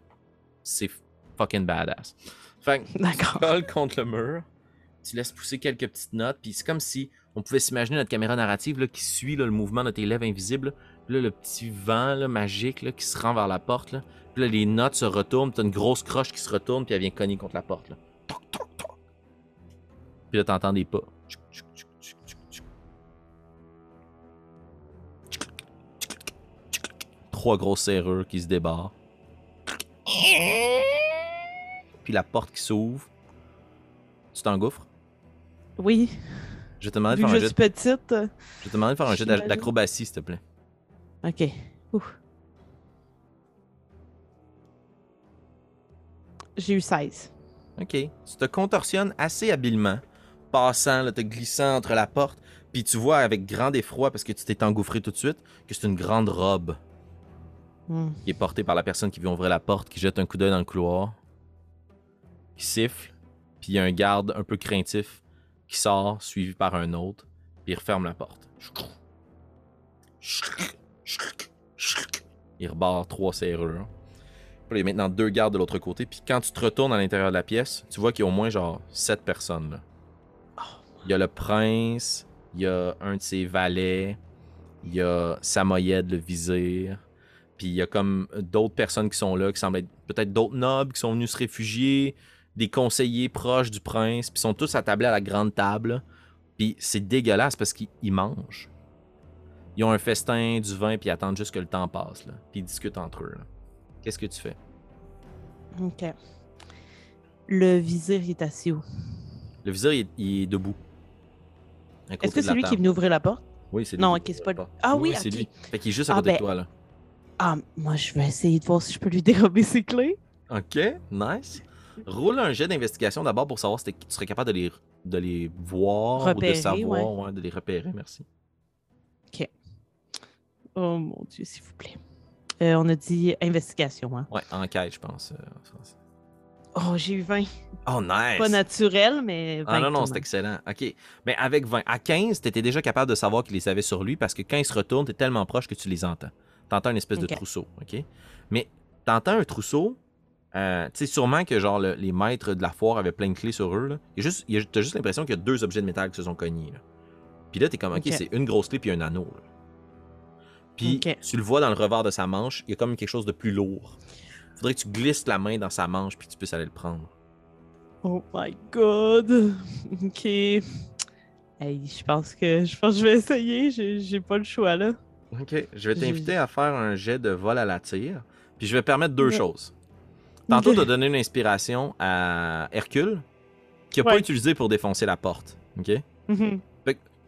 c'est fucking badass. Fait que
D'accord.
colle contre le mur, tu laisses pousser quelques petites notes, puis c'est comme si on pouvait s'imaginer notre caméra narrative là, qui suit là, le mouvement de tes lèvres invisibles. là. Puis là, le petit vent là, magique là, qui se rend vers la porte. Puis là, les notes se retournent, t'as une grosse croche qui se retourne, puis elle vient cogner contre la porte. Toc, toc. Puis là, t'entends des pas. Trois grosses serrures qui se débarrent. Puis la porte qui s'ouvre. Tu t'engouffres.
Oui,
Je vais te demander de faire un
je
jet,
suis petite. euh,
je vais te demander de faire un jet d'acrobatie, s'il te plaît.
OK. J'ai eu 16.
OK. Tu te contorsionnes assez habilement, passant, là, te glissant entre la porte, puis tu vois avec grand effroi, parce que tu t'es engouffré tout de suite, que c'est une grande robe
Hmm.
qui est portée par la personne qui vient ouvrir la porte, qui jette un coup d'œil dans le couloir, qui siffle, puis il y a un garde un peu craintif qui sort, suivi par un autre, puis il referme la porte. Il rebarre trois serrures. Puis il y a maintenant deux gardes de l'autre côté. Puis quand tu te retournes à l'intérieur de la pièce, tu vois qu'il y a au moins genre sept personnes. Là. Il y a le prince, il y a un de ses valets, il y a Samoyed, le vizir. Puis il y a comme d'autres personnes qui sont là, qui semblent être peut-être d'autres nobles qui sont venus se réfugier, des conseillers proches du prince, puis ils sont tous attablés à la grande table. Puis c'est dégueulasse parce qu'ils ils mangent. Ils ont un festin, du vin, puis ils attendent juste que le temps passe. Là. Puis ils discutent entre eux. Qu'est-ce que tu fais?
OK. Le vizir, il est assis où?
Le vizir, il est, il est debout.
Est-ce que c'est lui qui est venu ouvrir la porte?
Oui, c'est lui.
Non,
qui
ok, c'est pas lui. Ah oui,
c'est
ok.
lui. Fait qu'il est juste à
Ah,
côté de
ben-
toi, là.
Ah, moi, je vais essayer de voir si je peux lui dérober ses clés.
Ok, nice. Roule un jet d'investigation d'abord pour savoir si tu serais capable de les, de les voir ou de savoir, ouais, de les repérer, merci.
Oh mon Dieu, s'il vous plaît. Euh, on a dit investigation, hein?
Ouais, enquête, je pense. euh, en.
Oh, j'ai eu 20.
Oh, nice!
Pas naturel, mais 20.
Ah non, non, c'est excellent. OK. Mais avec 20. À 15, tu étais déjà capable de savoir qu'il les avait sur lui parce que quand il se retourne, tu es tellement proche que tu les entends. Tu entends une espèce de trousseau. OK? Mais tu entends un trousseau. euh, tu sais, sûrement que genre le- les maîtres de la foire avaient plein de clés sur eux. Là. Il y a juste, il y a- t'as juste l'impression qu'il y a deux objets de métal qui se sont cognés. Là. Puis là, t'es comme, OK, c'est une grosse clé puis un anneau. là. Puis tu le vois dans le revers de sa manche, il y a comme quelque chose de plus lourd. Faudrait que tu glisses la main dans sa manche puis que tu puisses aller le prendre.
Oh my god. OK. Hey, je pense que je pense que je vais essayer. J'ai j'ai pas le choix, là.
OK. Je vais t'inviter à faire un jet de vol à la tire. Puis je vais permettre deux
Ouais.
choses. Tantôt,
Ok.
tu as donné une inspiration à Hercule, qui pas
Ouais.
utilisé pour défoncer la porte. OK?
Mhm.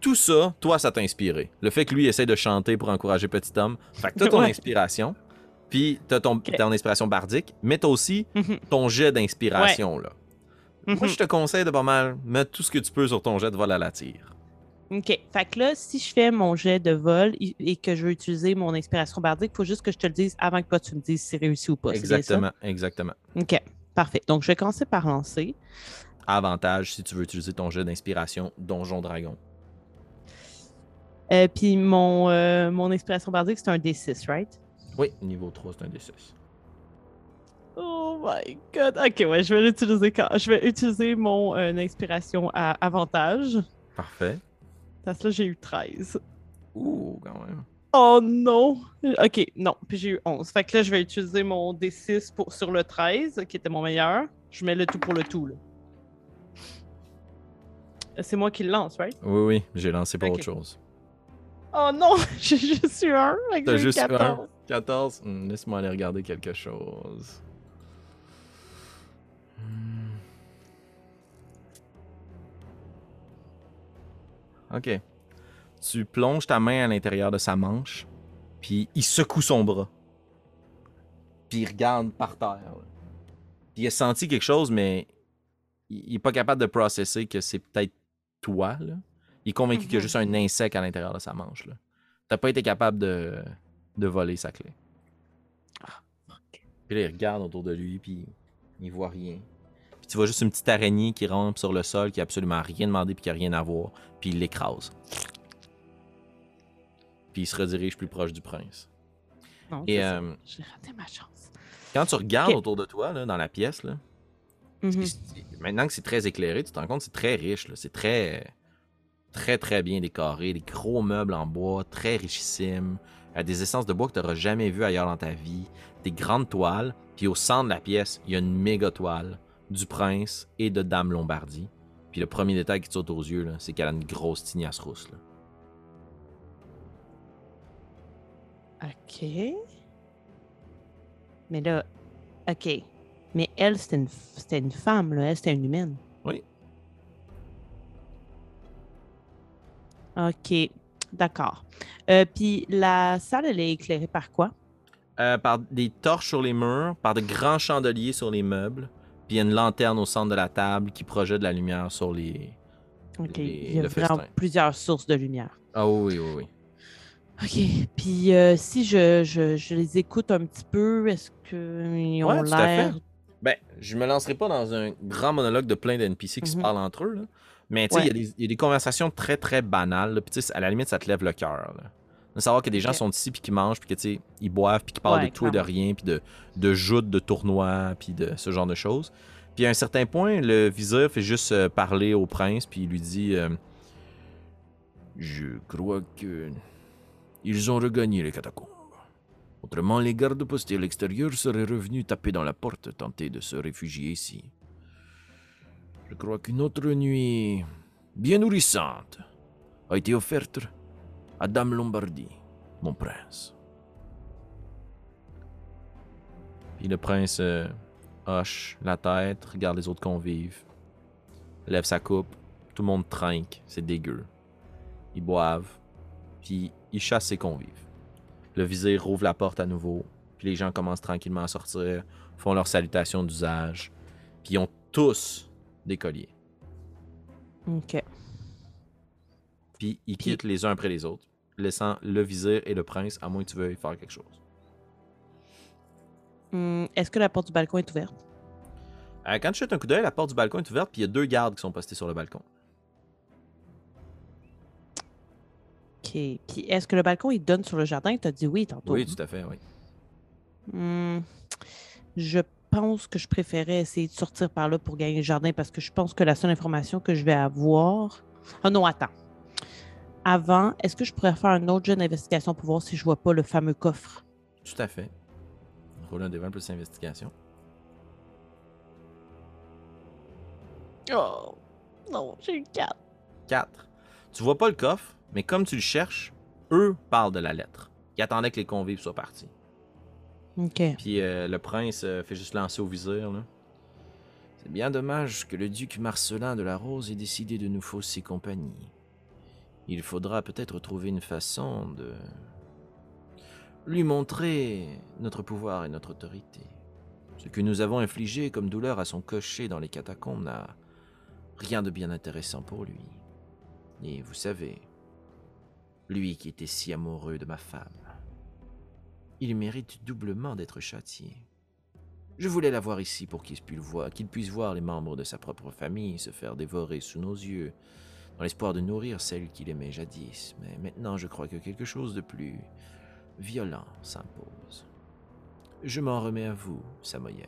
Tout ça, toi, ça t'a inspiré. Le fait que lui essaie de chanter pour encourager Petit Homme. Fait que t'as ton
Ouais.
inspiration. Puis t'as ton,
Ok.
ton inspiration bardique, mais t'as aussi
Mhm.
ton jet d'inspiration, là. Moi,
Mhm.
je te conseille de pas mal mettre tout ce que tu peux sur ton jet de vol à la tire.
OK. Fait que là, si je fais mon jet de vol et que je veux utiliser mon inspiration bardique, il faut juste que je te le dise avant que toi tu me dises si c'est réussi ou pas.
Exactement, exactement.
OK. Parfait. Donc, je vais commencer par lancer.
Avantage si tu veux utiliser ton jet d'inspiration Donjon Dragon.
Euh, Puis mon, euh, mon inspiration bardique, c'est un D6, right?
Oui, niveau 3, c'est un D6.
Oh my god. Ok, ouais, je vais l'utiliser quand. Je vais utiliser mon euh, inspiration à avantage.
Parfait.
Parce que là, j'ai eu 13.
Ouh, quand même.
Oh non! Ok, non. Puis j'ai eu 11. Fait que là, je vais utiliser mon D6 pour, sur le 13, qui était mon meilleur. Je mets le tout pour le tout, là. C'est moi qui le lance, right?
Oui, oui, j'ai lancé pour autre chose.
Oh non! J'ai juste eu un.
T'as juste eu
14.
un? 14? Hmm, Laisse-moi aller regarder quelque chose. Hmm. Ok. Tu plonges ta main à l'intérieur de sa manche, puis il secoue son bras. Puis il regarde par terre. là. Puis il a senti quelque chose, mais il il est pas capable de processer que c'est peut-être toi. Là. Il est convaincu qu'il y a
Mhm.
juste un insecte à l'intérieur de sa manche. Là. T'as pas été capable de, de voler sa clé. Puis là, il regarde autour de lui, puis il voit rien. Puis tu vois juste une petite araignée qui rampe sur le sol, qui a absolument rien demandé, puis qui a rien à voir, puis il l'écrase. Puis il se redirige plus proche du prince.
Non,
Et euh,
J'ai raté ma chance.
quand tu regardes autour de toi, là, dans la pièce, là,
Mhm.
maintenant que c'est très éclairé, tu te rends compte que c'est très riche. là. C'est très, très, très bien décoré. Des gros meubles en bois, très richissimes. Euh, des essences de bois que tu n'auras jamais vu ailleurs dans ta vie. Des grandes toiles. Puis au centre de la pièce, il y a une méga toile du prince et de Dame Lombardie. Puis le premier détail qui te saute aux yeux, là, c'est qu'elle a une grosse tignasse rousse. là.
OK. Mais là, OK. Mais elle, c'était une, une femme, là. Elle, c'était une humaine.
Oui.
OK. D'accord. Euh, Puis la salle, elle est éclairée par quoi?
Euh, par des torches sur les murs, par de grands chandeliers sur les meubles. Puis il y a une lanterne au centre de la table qui projette de la lumière sur les.
OK.
Les-
Il y a vraiment plusieurs sources de lumière.
Ah oui, oui, oui.
OK. Puis euh, si je, je, je les écoute un petit peu, est-ce qu'ils ont
Ouais,
l'air...
Ben, je me lancerai pas dans un grand monologue de plein d'NPC qui se
Mhm.
parlent entre eux, là. Mais tu sais, il y a
Ouais.
des- il y, a des conversations très très banales. Puis tu sais, à la limite, ça te lève le cœur. De savoir que des gens sont ici puis qui mangent puis que tu sais, ils boivent puis qui parlent
Ouais,
de tout et de rien puis de de joutes, de tournois puis de ce genre de choses. Puis à un certain point, le vizir fait juste euh, parler au prince puis il lui dit euh,
Je crois que. Ils ont regagné les catacombes. Autrement, les gardes postés à l'extérieur seraient revenus taper dans la porte, tenter de se réfugier ici. Je crois qu'une autre nuit bien nourrissante a été offerte à Dame Lombardie, mon prince.
Puis le prince euh, hoche la tête, regarde les autres convives, lève sa coupe, tout le monde trinque, c'est dégueu. Ils boivent, puis ils chassent ses convives. Le vizir rouvre la porte à nouveau, puis les gens commencent tranquillement à sortir, font leur salutation d'usage, puis ils ont tous des colliers.
OK.
Puis ils quittent les uns après les autres, laissant le vizir et le prince, à moins que tu veuilles faire quelque chose.
Hum, est-ce que la porte du balcon est ouverte?
Euh, quand tu jettes un coup d'œil, la porte du balcon est ouverte, puis il y a deux gardes qui sont postés sur le balcon.
OK. Puis est-ce que le balcon, il donne sur le jardin? Tu as dit oui tantôt.
Oui,
hein?
tout à fait, oui.
Hmm, je pense que je préférais essayer de sortir par là pour gagner le jardin parce que je pense que la seule information que je vais avoir. Ah non, attends. Avant, est-ce que je pourrais faire un autre jeu d'investigation pour voir si je vois pas le fameux coffre?
Tout à fait. Roule un devant plus investigation.
Oh non, j'ai eu 4.
4. Tu vois pas le coffre, mais comme tu le cherches, eux parlent de la lettre. Ils attendaient que les convives soient partis.
OK.
Puis euh, le prince euh, fait juste lancer au. Là.
C'est bien dommage que le duc Marcelin de la Rose ait décidé de nous fausser compagnie. Il faudra peut-être trouver une façon de lui montrer notre pouvoir et notre autorité. Ce que nous avons infligé comme douleur à son cocher dans les catacombes n'a rien de bien intéressant pour lui. Et vous savez, lui qui était si amoureux de ma femme, il mérite doublement d'être châtié. Je voulais l'avoir ici pour qu'il puisse, voir, puisse voir les membres de sa propre famille se faire dévorer sous nos yeux, dans l'espoir de nourrir celle qu'il aimait jadis. Mais maintenant, je crois que quelque chose de plus violent s'impose. Je m'en remets à vous, Samoyed.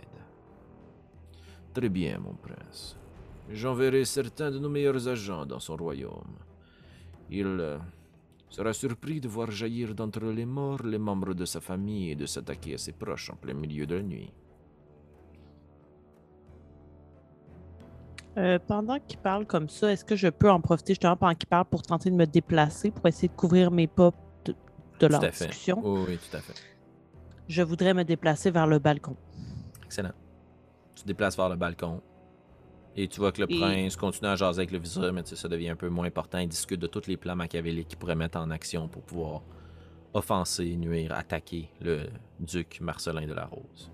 Très bien, mon prince. J'enverrai certains de nos meilleurs agents dans son royaume. Il euh, sera surpris de voir jaillir d'entre les morts les membres de sa famille et de s'attaquer à ses proches en plein milieu de la nuit.
Euh, pendant qu'il parle comme ça, est-ce que je peux en profiter justement pendant qu'il parle pour tenter de me déplacer pour essayer de couvrir mes pas de, de leur
Tout à fait.
discussion?
Oui, tout à fait.
Je voudrais me déplacer vers le balcon.
Excellent. Tu te déplaces vers le balcon. Et tu vois que le
Et-
prince continue à jaser avec le vizir, mais ça devient un peu moins important. Il discute de tous les plans machiavéliques qu'il pourrait mettre en action pour pouvoir offenser, nuire, attaquer le duc Marcelin de la Rose.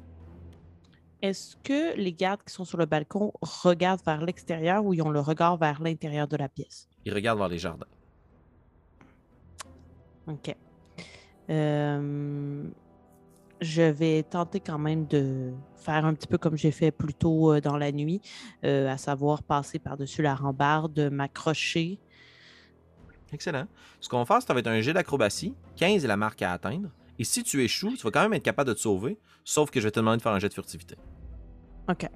Est-ce que les gardes qui sont sur le balcon regardent vers l'extérieur ou ils ont le regard vers l'intérieur de la pièce?
Il regarde vers les jardins.
OK. Euh, je vais tenter quand même de faire un petit peu comme j'ai fait plus tôt euh, dans la nuit, euh, à savoir passer par-dessus la rambarde, m'accrocher.
Excellent. Ce qu'on va faire, ça va être un jet d'acrobatie. 15 est la marque à atteindre. Et si tu échoues, tu vas quand même être capable de te sauver, sauf que je vais te demander de faire un jet de furtivité.
OK.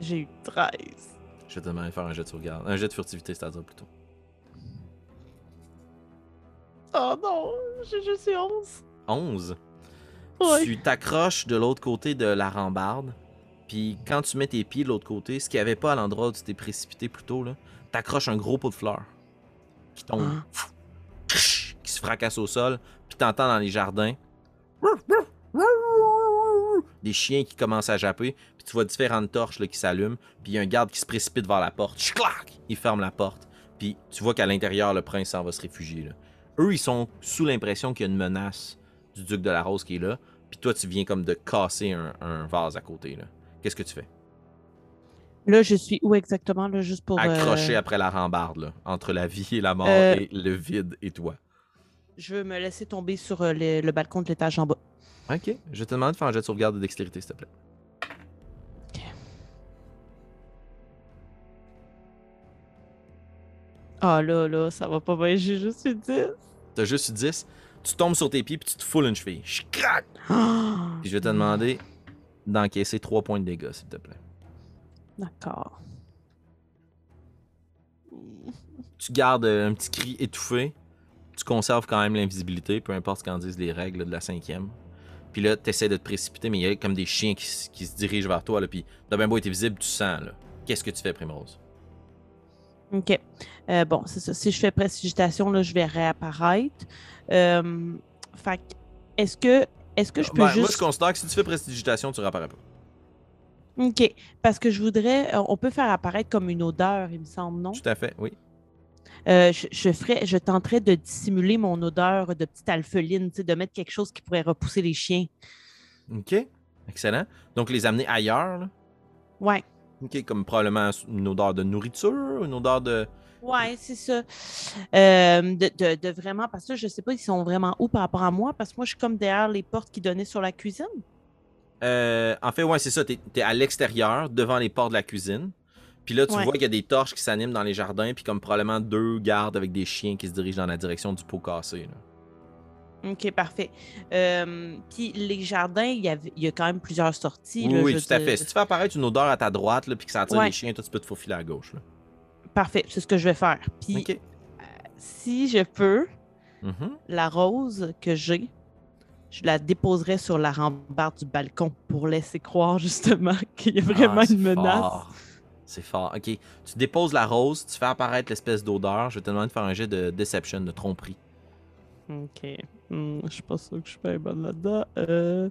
J'ai eu 13.
Je vais te demander de faire un jet de sauvegarde. Un jet de furtivité, c'est-à-dire plutôt.
Oh non, j'ai juste eu 11.
11.
Ouais.
Tu t'accroches de l'autre côté de la rambarde. Puis quand tu mets tes pieds de l'autre côté, ce qu'il n'y avait pas à l'endroit où tu t'es précipité plus tôt, là, t'accroches un gros pot de fleurs qui tombe,
Ah.
Qui se fracasse au sol. Puis t'entends dans les jardins des chiens qui commencent à japper. Puis tu vois différentes torches là, qui s'allument. Puis il y a un garde qui se précipite vers la porte. Clac! Il ferme la porte. Puis tu vois qu'à l'intérieur, le prince s'en va se réfugier. là. Eux, ils sont sous l'impression qu'il y a une menace du duc de la Rose qui est là. Puis toi, tu viens comme de casser un, un vase à côté. là. Qu'est-ce que tu fais?
Là, je suis où exactement, là, juste pour... euh,
Accroché après la rambarde, là, entre la vie et la mort,
Euh,
et le vide et toi.
Je veux me laisser tomber sur euh, le, balcon de l'étage en bas.
Ok, je te demande de faire un jet de sauvegarde de dextérité, s'il te plaît.
Ah là, là, ça va pas bien, j'ai juste eu 10.
T'as juste eu 10. Tu tombes sur tes pieds puis tu te foules une cheville. Crac!
Ah!
Puis je vais te demander d'encaisser 3 points de dégâts, s'il te plaît.
D'accord.
Tu gardes euh, un petit cri étouffé. Tu conserves quand même l'invisibilité, peu importe ce qu'en disent les règles de la cinquième. Puis là, t'essaies de te précipiter, mais il y a comme des chiens qui, se dirigent vers toi. Là, puis t'as bien beau être visible, tu sens. là. Qu'est-ce que tu fais, Primrose?
OK. Euh, bon, c'est ça. Si je fais précipitation, là, je vais réapparaître. Euh, fait que, est-ce que, est-ce que je peux
Ben,
juste...
Moi, je considère que si tu fais prestidigitation, tu réapparais pas.
OK. Parce que je voudrais... euh, On peut faire apparaître comme une odeur, il me semble, non?
Tout à fait, oui.
Euh, je, je ferais... Je tenterais de dissimuler mon odeur de petite alpheline, de mettre quelque chose qui pourrait repousser les chiens.
OK. Excellent. Donc, les amener ailleurs, là?
Ouais.
OK, comme probablement une odeur de nourriture, une odeur de...
Ouais, c'est ça. Euh, de, de- de vraiment, parce que je sais pas, ils sont vraiment où par rapport à moi, parce que moi, je suis comme derrière les portes qui donnaient sur la cuisine.
Euh, en fait, ouais, c'est ça. T'es es à l'extérieur, devant les portes de la cuisine. Puis là, tu
Ouais.
vois qu'il y a des torches qui s'animent dans les jardins, puis comme probablement deux gardes avec des chiens qui se dirigent dans la direction du pot cassé. là.
OK, parfait. Euh, Puis les jardins, il y, avait, il y a quand même plusieurs sorties.
Oui,
là,
oui, tout à fait. Si tu fais apparaître une odeur à ta droite, là, puis que ça attire
Ouais.
les chiens, toi, tu peux te faufiler à gauche. Là.
Parfait, c'est ce que je vais faire. Puis
OK.
si je peux,
Mhm.
la rose que j'ai, je la déposerai sur la rambarde du balcon pour laisser croire justement qu'il y a vraiment
Ah, c'est
une menace.
fort. C'est fort. OK. Tu déposes la rose, tu fais apparaître l'espèce d'odeur. Je vais te demander de faire un jet de deception, de tromperie.
Ok. Hmm, je suis pas sûr que je suis bien bonne là-dedans. Euh...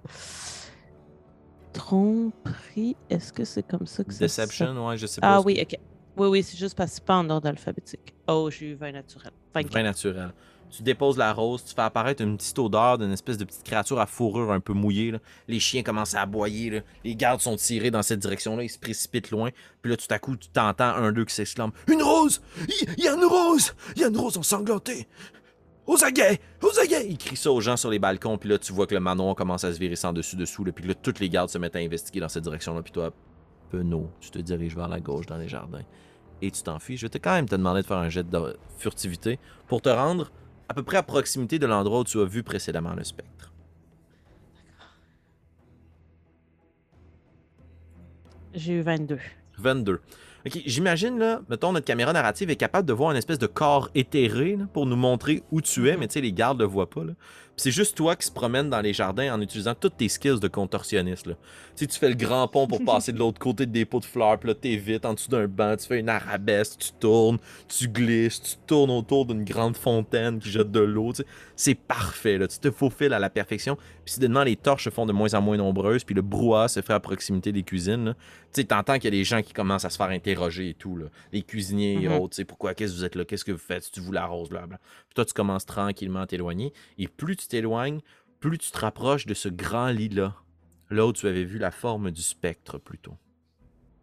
Tromperie, est-ce que c'est comme ça que ça
Deception, ouais, je sais pas.
Ah oui,
que-
ok. Oui, oui, c'est juste parce que c'est pas en ordre alphabétique. Oh, j'ai eu 20 naturel. 24.
Vin naturel. Tu déposes la rose, tu fais apparaître une petite odeur d'une espèce de petite créature à fourrure un peu mouillée. là. Les chiens commencent à aboyer. là. Les gardes sont tirés dans cette direction-là. Ils se précipitent loin. Puis là, tout à coup, tu t'entends un d'eux qui s'exclame
Une rose Il il y a une rose Il y a une rose ensanglantée aux aguets! Aux aguets!
Il crie ça aux gens sur les balcons, puis là, tu vois que le manoir commence à se virer sans dessus-dessous, puis là, toutes les gardes se mettent à investiguer dans cette direction-là, puis toi, penaud, tu te diriges vers la gauche dans les jardins, et tu t'enfuis. Je vais quand même te demander de faire un jet de furtivité pour te rendre à peu près à proximité de l'endroit où tu as vu précédemment le spectre.
J'ai eu 22.
22. Ok, j'imagine, là, mettons, notre caméra narrative est capable de voir une espèce de corps éthéré là, pour nous montrer où tu es,
Mhm.
mais tu sais, les gardes le voient pas. Là. C'est juste toi qui se promène dans les jardins en utilisant toutes tes skills de contorsionniste. Là. Tu sais, tu fais le grand pont pour passer de l'autre côté des pots de fleurs, puis là, t'es vite en dessous d'un banc, tu fais une arabesque, tu tournes, tu glisses, tu tournes autour d'une grande fontaine qui jette de l'eau. tu sais. C'est parfait, là. tu te faufiles à la perfection. Puis soudainement, les torches se font de moins en moins nombreuses, puis le brouhaha se fait à proximité des cuisines. là. Tu sais, t'entends qu'il y a des gens qui commencent à se faire interroger et tout, là. Les cuisiniers et
Mhm.
autres, tu sais, pourquoi, qu'est-ce que vous êtes là, qu'est-ce que vous faites, tu vous l'arroses, blablabla. Toi, tu commences tranquillement à t'éloigner, et plus tu t'éloignes, plus tu te rapproches de ce grand lit-là, là où tu avais vu la forme du spectre plus tôt.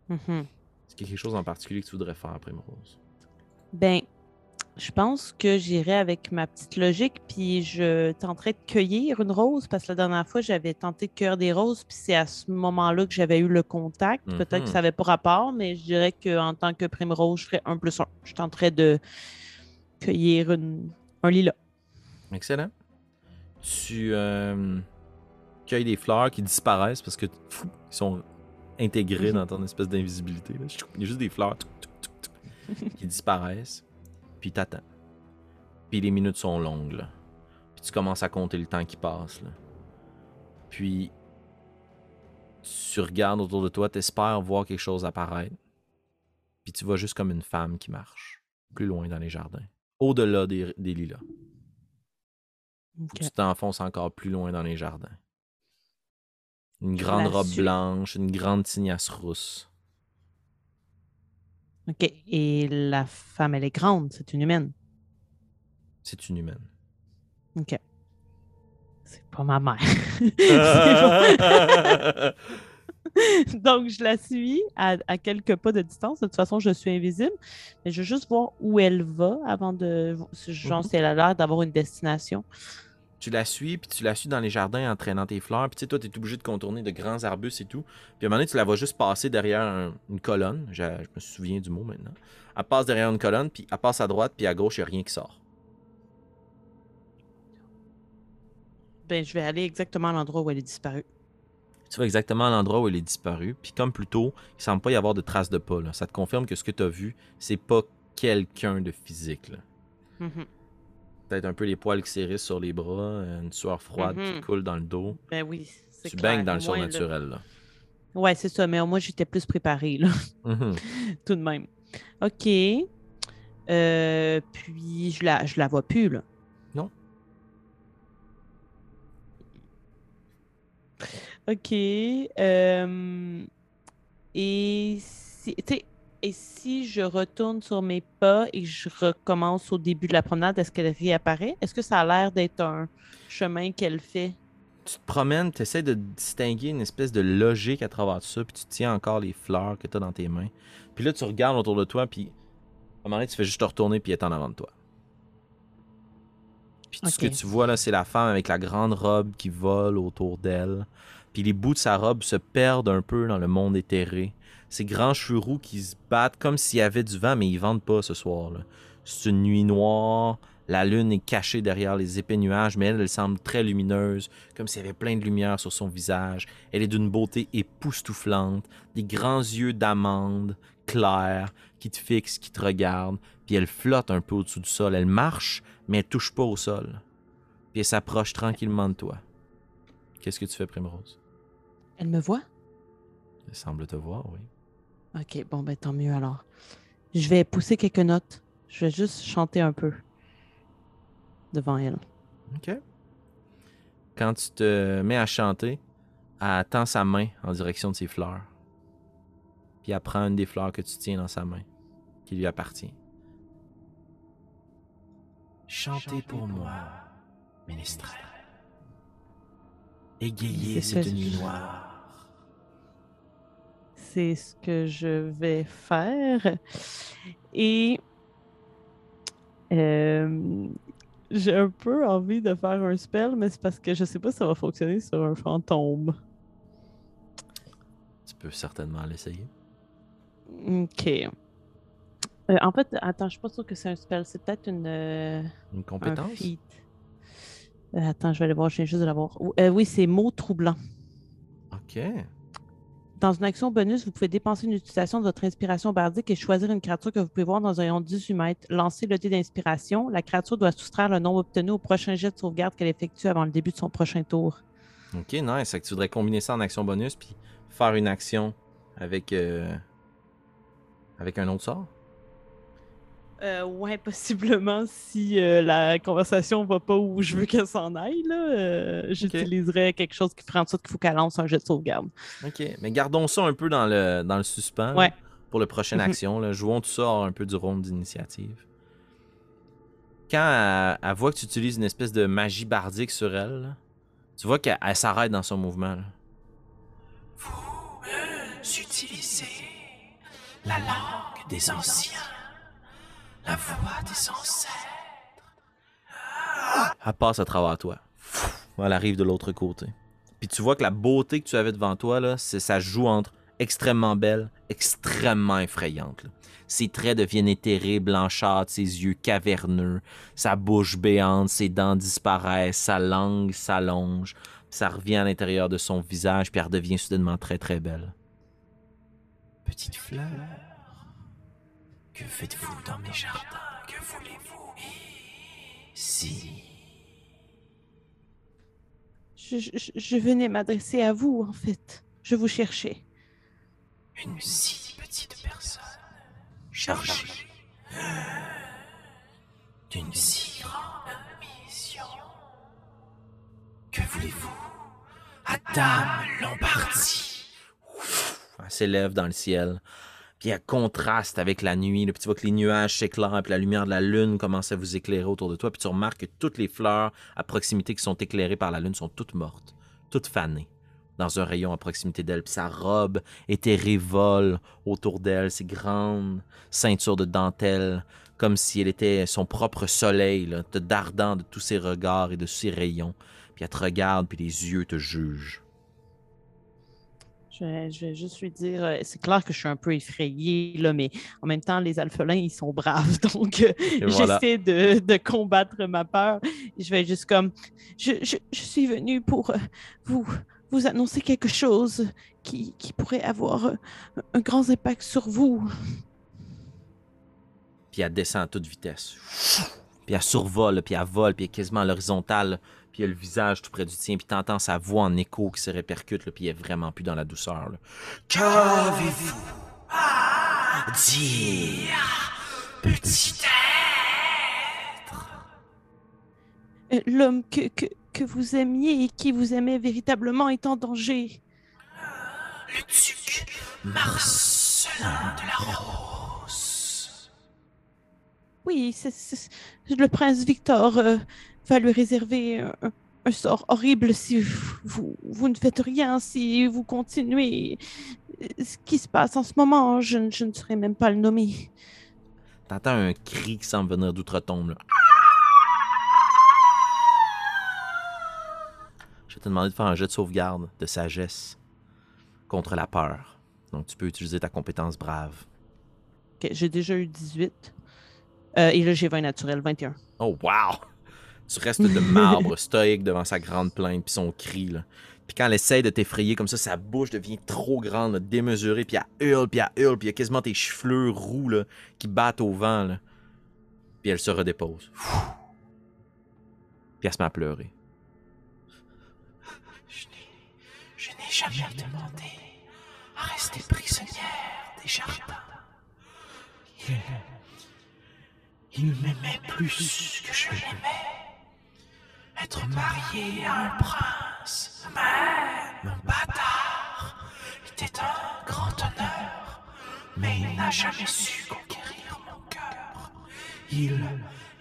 Est-ce qu'il y a quelque chose en particulier que tu voudrais faire, Primrose?
Ben, je pense que j'irai avec ma petite logique, puis je tenterai de cueillir une rose, parce que la dernière fois, j'avais tenté de cueillir des roses, puis c'est à ce moment-là que j'avais eu le contact. Peut-être que ça n'avait pas rapport, mais je dirais qu'en tant que prime rose, je ferais un plus un. Je tenterais de cueillir une- un.
Excellent. Tu euh, cueilles des fleurs qui disparaissent parce que ils sont intégrés dans ton espèce d'invisibilité. Il y a juste des fleurs qui disparaissent. Puis t'attends. Puis les minutes sont longues. Puis tu commences à compter le temps qui passe. Puis tu regardes autour de toi, t'espères voir quelque chose apparaître. Puis tu vois juste comme une femme qui marche plus loin dans les jardins, au-delà des, des lilas.
Ok.
Tu t'enfonces encore plus loin dans les jardins. Une grande robe blanche, une grande tignasse rousse.
OK. Et la femme, elle est grande, c'est une humaine.
C'est une humaine.
OK. C'est pas ma mère. C'est bon. Donc, je la suis à, à quelques pas de distance. De toute façon, je suis invisible. Mais je veux juste voir où elle va avant de. Genre, si elle a l'air d'avoir une destination.
tu la suis, puis tu la suis dans les jardins en traînant tes fleurs. Puis tu sais, toi, t'es obligé de contourner de grands arbustes et tout. Puis à un moment donné, tu la vois juste passer derrière un- une colonne. Je, je me souviens du mot maintenant. Elle passe derrière une colonne, puis elle passe à droite, puis à gauche, il n'y a rien qui sort.
Ben, je vais aller exactement à l'endroit où elle est disparue.
Tu vas exactement à l'endroit où elle est disparue. Puis comme plus tôt, il semble pas y avoir de traces de pas. là. Ça te confirme que ce que tu as vu, c'est pas quelqu'un de physique.
Mhm.
Peut-être un peu les poils qui s'érissent sur les bras, une sueur froide qui coule dans le dos.
Ben oui. c'est
Tu baignes dans le
là-
surnaturel. Là.
Ouais, c'est ça. Mais au moins, j'étais plus préparée, là.
Mhm.
tout de même. OK. Euh, puis, je la, je la vois plus, là. OK. euh, et, si, et si je retourne sur mes pas et je recommence au début de la promenade, est-ce qu'elle réapparaît? Est-ce que ça a l'air d'être un chemin qu'elle fait?
Tu te promènes, tu essaies de distinguer une espèce de logique à travers ça, puis tu tiens encore les fleurs que tu as dans tes mains. Puis là, tu regardes autour de toi, puis à un moment donné, tu fais juste te retourner, puis elle est en avant de toi. Puis tout ce que tu vois là, c'est la femme avec la grande robe qui vole autour d'elle. Puis les bouts de sa robe se perdent un peu dans le monde éthéré. Ces grands cheveux roux qui se battent comme s'il y avait du vent, mais ils vendent pas ce soir. C'est une nuit noire. La lune est cachée derrière les épais nuages, mais elle, elle semble très lumineuse, comme s'il y avait plein de lumière sur son visage. Elle est d'une beauté époustouflante, des grands yeux d'amande, clairs, qui te fixent, qui te regardent, puis elle flotte un peu au-dessus du sol. Elle marche, mais elle touche pas au sol. Puis elle s'approche tranquillement de toi. Qu'est-ce que tu fais, Primrose?
Elle me voit?
Elle semble te voir, oui.
OK, bon, ben tant mieux alors. Je vais pousser quelques notes. Je vais juste chanter un peu devant elle.
OK. Quand tu te mets à chanter, elle tend sa main en direction de ses fleurs. Puis elle prend une des fleurs que tu tiens dans sa main, qui lui appartient. Chantez pour moi, ménestrel. Égayez cette nuit noire.
C'est ce que je vais faire. Et euh, j'ai un peu envie de faire un spell, mais c'est parce que je sais pas si ça va fonctionner sur un fantôme.
Tu peux certainement l'essayer.
OK. Euh, en fait, attends, je suis pas sûre que c'est un spell. C'est peut-être une. euh,
Une
un
compétence?
attends, je vais aller voir. Je viens juste de l'avoir. Ou- oui, c'est mot troublant.
OK.
Dans une action bonus, vous pouvez dépenser une utilisation de votre inspiration bardique et choisir une créature que vous pouvez voir dans un rayon de 18 mètres. Lancez le dé d'inspiration. La créature doit soustraire le nombre obtenu au prochain jet de sauvegarde qu'elle effectue avant le début de son prochain tour.
Ok, nice. Fait que tu voudrais combiner ça en action bonus puis faire une action avec, euh, avec un autre sort?
Euh, ouais, possiblement si euh, la conversation va pas où je veux qu'elle s'en aille, là, euh, j'utiliserais quelque chose qui ferait en sorte qu'il faut qu'elle lance un jet de sauvegarde.
Ok, mais gardons ça un peu dans le, dans le suspens
Ouais.
pour la prochaine
Mhm.
action. là. Jouons tout ça hors un peu du round d'initiative. Quand elle, elle voit que tu utilises une espèce de magie bardique sur elle, là, tu vois qu'elle elle s'arrête dans son mouvement. là.
Utilisez la langue des anciens, la voix des ancêtres.
Elle passe à travers toi. Elle arrive de l'autre côté. Puis tu vois que la beauté que tu avais devant toi, là, c'est ça joue entre extrêmement belle, extrêmement effrayante. là. Ses traits deviennent éthérés, blanchâtres, ses yeux caverneux, sa bouche béante, ses dents disparaissent, sa langue s'allonge, ça revient à l'intérieur de son visage, puis elle redevient soudainement très très belle.
Petite fleur, que faites-vous dans mes jardins? Que voulez-vous? Si.
Je, je- je venais m'adresser à vous, en fait. Je vous cherchais.
une si petite personne. Chargée. D'une si grande mission, que voulez-vous? Adam Lombardi.
Elle s'élève dans le ciel, elle contraste avec la nuit. Puis tu vois que les nuages s'éclairent, puis la lumière de la lune commence à vous éclairer autour de toi. Puis tu remarques que toutes les fleurs à proximité qui sont éclairées par la lune sont toutes mortes, toutes fanées, dans un rayon à proximité d'elle. Puis sa robe éthérée vole autour d'elle, ses grandes ceintures de dentelle, comme si elle était son propre soleil, te dardant de tous ses regards et de ses rayons. Puis elle te regarde, puis les yeux te jugent.
Je vais, je vais juste lui dire, euh, c'est clair que je suis un peu effrayée, là, mais en même temps, les alphelins, ils sont braves. Donc, euh,
voilà.
j'essaie de, de combattre ma peur. Je vais juste comme, je, je, je suis venue pour euh, vous, vous annoncer quelque chose qui, qui pourrait avoir un grand impact sur vous.
puis elle descend à toute vitesse. Puis elle survole, puis elle vole, puis elle est quasiment à l'horizontale, puis elle a le visage tout près du tien, puis t'entends sa voix en écho qui se répercute, là, puis elle est vraiment plus dans la douceur.
Qu'avez-vous à dire, petit
Euh, L'homme que, que, que vous aimiez et qui vous aimait véritablement est en danger.
le duc Marcelin de la Rose
Oui, c'est c'est- le prince Victor euh, va lui réserver un, un sort horrible si vous, vous, vous ne faites rien, si vous continuez ce qui se passe en ce moment. Je, ne- je ne saurais même pas le nommer.
T'entends un cri qui semble venir d'outre-tombe. Je vais te demander de faire un jet de sauvegarde de sagesse contre la peur. Donc tu peux utiliser ta compétence brave.
Ok, j'ai déjà eu 18. Euh, et là, j'ai 20 naturel, 21.
Oh, wow! Tu restes de marbre stoïque devant sa grande plainte puis son cri. Là. Puis quand elle essaie de t'effrayer comme ça, sa bouche devient trop grande, là, démesurée, puis elle hurle, puis elle hurle, puis il y a quasiment tes cheveux roux là, qui battent au vent. Là. Puis elle se redépose. Puis elle se met à pleurer.
Je n'ai, je n'ai jamais demandé à rester prisonnière des jardins. Il, il m'aimait plus que je l'aimais. Être marié à un prince, même un bâtard, était un grand honneur, mais il n'a jamais su conquérir mon cœur. Il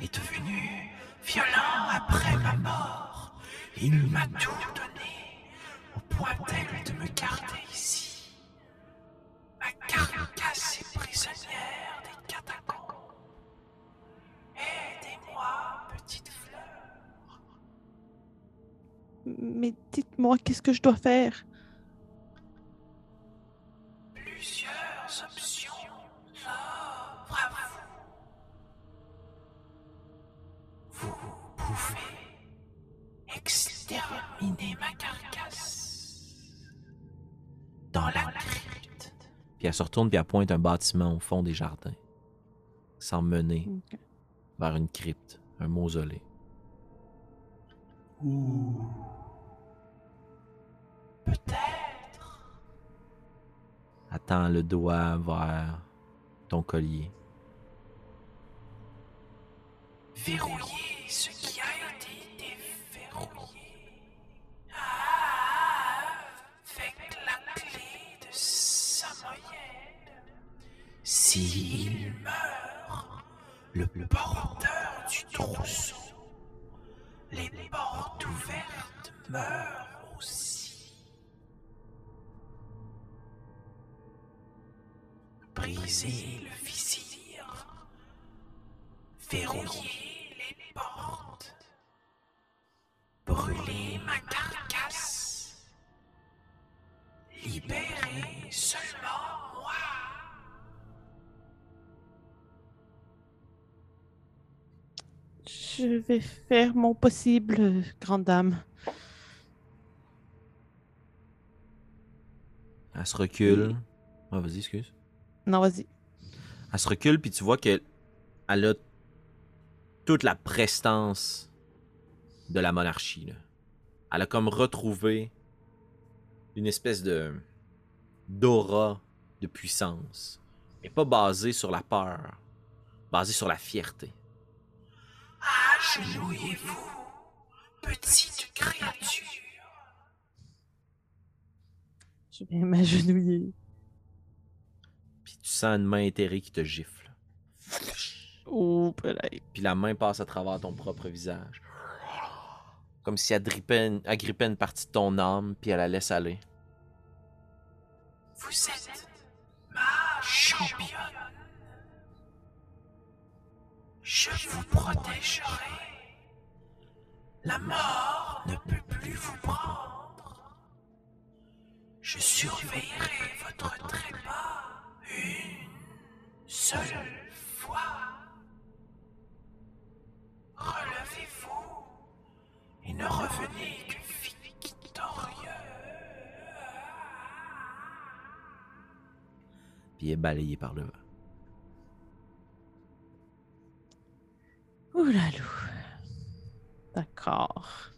est devenu violent après ma mort. Il m'a tout donné, au point tel de me garder ici. Ma carcasse est prisonnière
Mais dites-moi, qu'est-ce que je dois faire?
Plusieurs options s'offrent à vous. Vous pouvez exterminer ma carcasse dans la
Puis elle se retourne puis elle pointe un bâtiment au fond des jardins. Sans mener vers une crypte, un mausolée.
Peut-être.
Attends le doigt vers ton collier.
Verrouiller ce qui a été déverrouillé. Avec la clé de Samoyed. S'il meurt, le porteur du trousseau, les portes ouvertes meurent aussi. Briser le vizir, verrouiller les portes, brûler ma carcasse,
Je vais faire mon possible, grande dame.
Elle se recule. Ah, vas-y, excuse.
Non, vas-y.
Elle se recule, puis tu vois qu'elle elle a toute la prestance de la monarchie. là. Elle a comme retrouvé une espèce de d'aura de puissance, mais pas basée sur la peur, basée sur la fierté.
Agenouillez-vous, petite créature.
Je vais m'agenouiller.
Puis tu sens une main éthérée qui te gifle.
Oh, peut-être.
Puis la main passe à travers ton propre visage. Comme si elle grippait une, elle grippait une partie de ton âme, puis elle la laisse aller.
Vous êtes ma championne. Je vous protégerai. La mort ne peut plus vous prendre. Je surveillerai votre trépas une seule fois. Relevez-vous et ne revenez que victorieux.
Puis est balayée par le vent.
Ouh là. D'accord.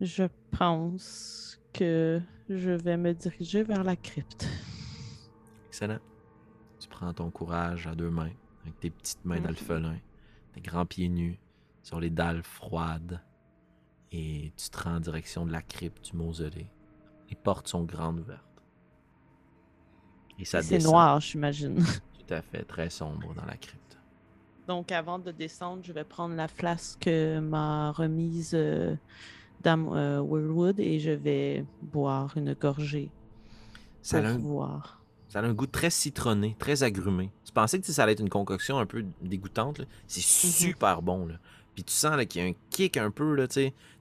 Je pense que je vais me diriger vers la crypte.
Excellent. Tu prends ton courage à deux mains, avec tes petites mains
Mhm.
d'alphelin, tes grands pieds nus sur les dalles froides, et tu te rends en direction de la crypte du mausolée. Les portes sont grandes ouvertes. Et ça
C'est noir, j'imagine.
Tout à fait, très sombre dans la crypte.
Donc, avant de descendre, je vais prendre la flasque que m'a remise euh, Dame euh, Weirwood et je vais boire une gorgée
Ça a, un,
voir.
ça a un goût très citronné, très agrumé. Tu pensais que ça allait être une concoction un peu dégoûtante. C'est super bon. Là. Puis tu sens qu'il y a un kick un peu, là,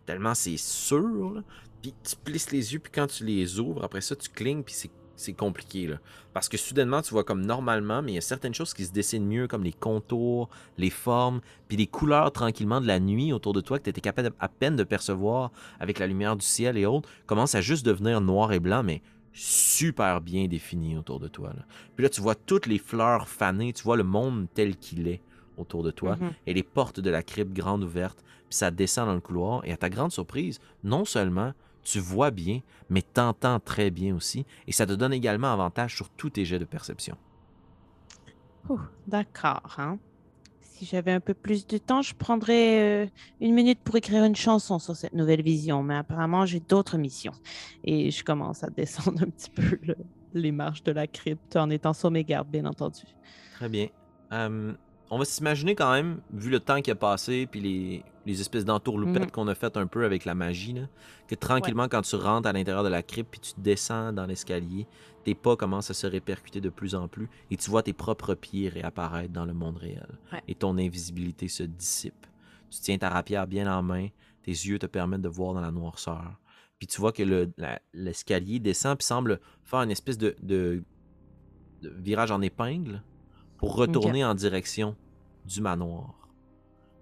tellement c'est sûr. là. Puis tu plisses les yeux, puis quand tu les ouvres, après ça, tu clignes, puis c'est c'est compliqué. Là. Parce que soudainement, tu vois comme normalement, mais il y a certaines choses qui se dessinent mieux, comme les contours, les formes, puis les couleurs tranquillement de la nuit autour de toi que tu étais capable à peine de percevoir avec la lumière du ciel et autres, commencent à juste devenir noir et blanc, mais super bien défini autour de toi. là. Puis là, tu vois toutes les fleurs fanées, tu vois le monde tel qu'il est autour de toi,
Mhm.
et les portes de la crypte grandes ouvertes, puis ça descend dans le couloir, et à ta grande surprise, non seulement tu vois bien, mais t'entends très bien aussi, et ça te donne également avantage sur tous tes jets de perception.
D'accord. Hein? Si j'avais un peu plus de temps, je prendrais euh, une minute pour écrire une chanson sur cette nouvelle vision, mais apparemment, j'ai d'autres missions. Et je commence à descendre un petit peu le- les marches de la crypte en étant sur mes gardes, bien entendu.
Très bien. On va s'imaginer quand même, vu le temps qui a passé, puis les, les espèces d'entourloupettes
Mhm.
qu'on a faites un peu avec la magie, là, que tranquillement, quand tu rentres à l'intérieur de la crypte, puis tu descends dans l'escalier, tes pas commencent à se répercuter de plus en plus, et tu vois tes propres pieds réapparaître dans le monde réel.
Ouais.
Et ton invisibilité se dissipe. Tu tiens ta rapière bien en main, tes yeux te permettent de voir dans la noirceur. Puis tu vois que le- l'escalier descend, puis semble faire une espèce de- de- de virage en épingle pour retourner en direction du manoir.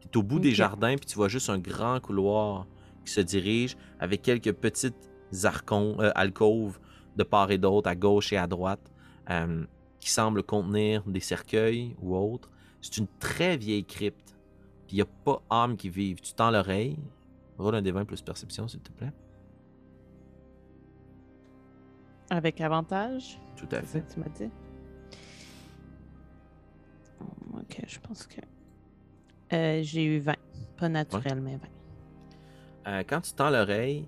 Tu es au bout des jardins, puis tu vois juste un grand couloir qui se dirige avec quelques petites arcons, euh, alcôves de part et d'autre, à gauche et à droite, euh, qui semblent contenir des cercueils ou autres. C'est une très vieille crypte. Puis il n'y a pas âme qui vive. Tu tends l'oreille. Roule un des 20 plus perception, s'il te plaît.
Avec avantage.
Tout à
ça
fait.
que tu m'as dit. Ok, je pense que. Euh, J'ai eu 20. Pas naturel, mais 20.
Euh, quand tu tends l'oreille,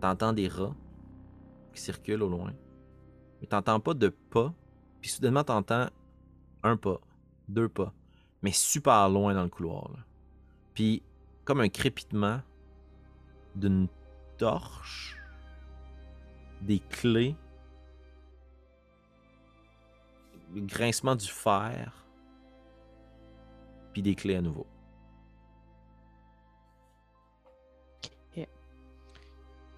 t'entends des rats qui circulent au loin. Mais t'entends pas de pas. Puis soudainement, t'entends un pas, deux pas. Mais super loin dans le couloir. là. Puis comme un crépitement d'une torche, des clés, le grincement du fer, puis des clés à nouveau.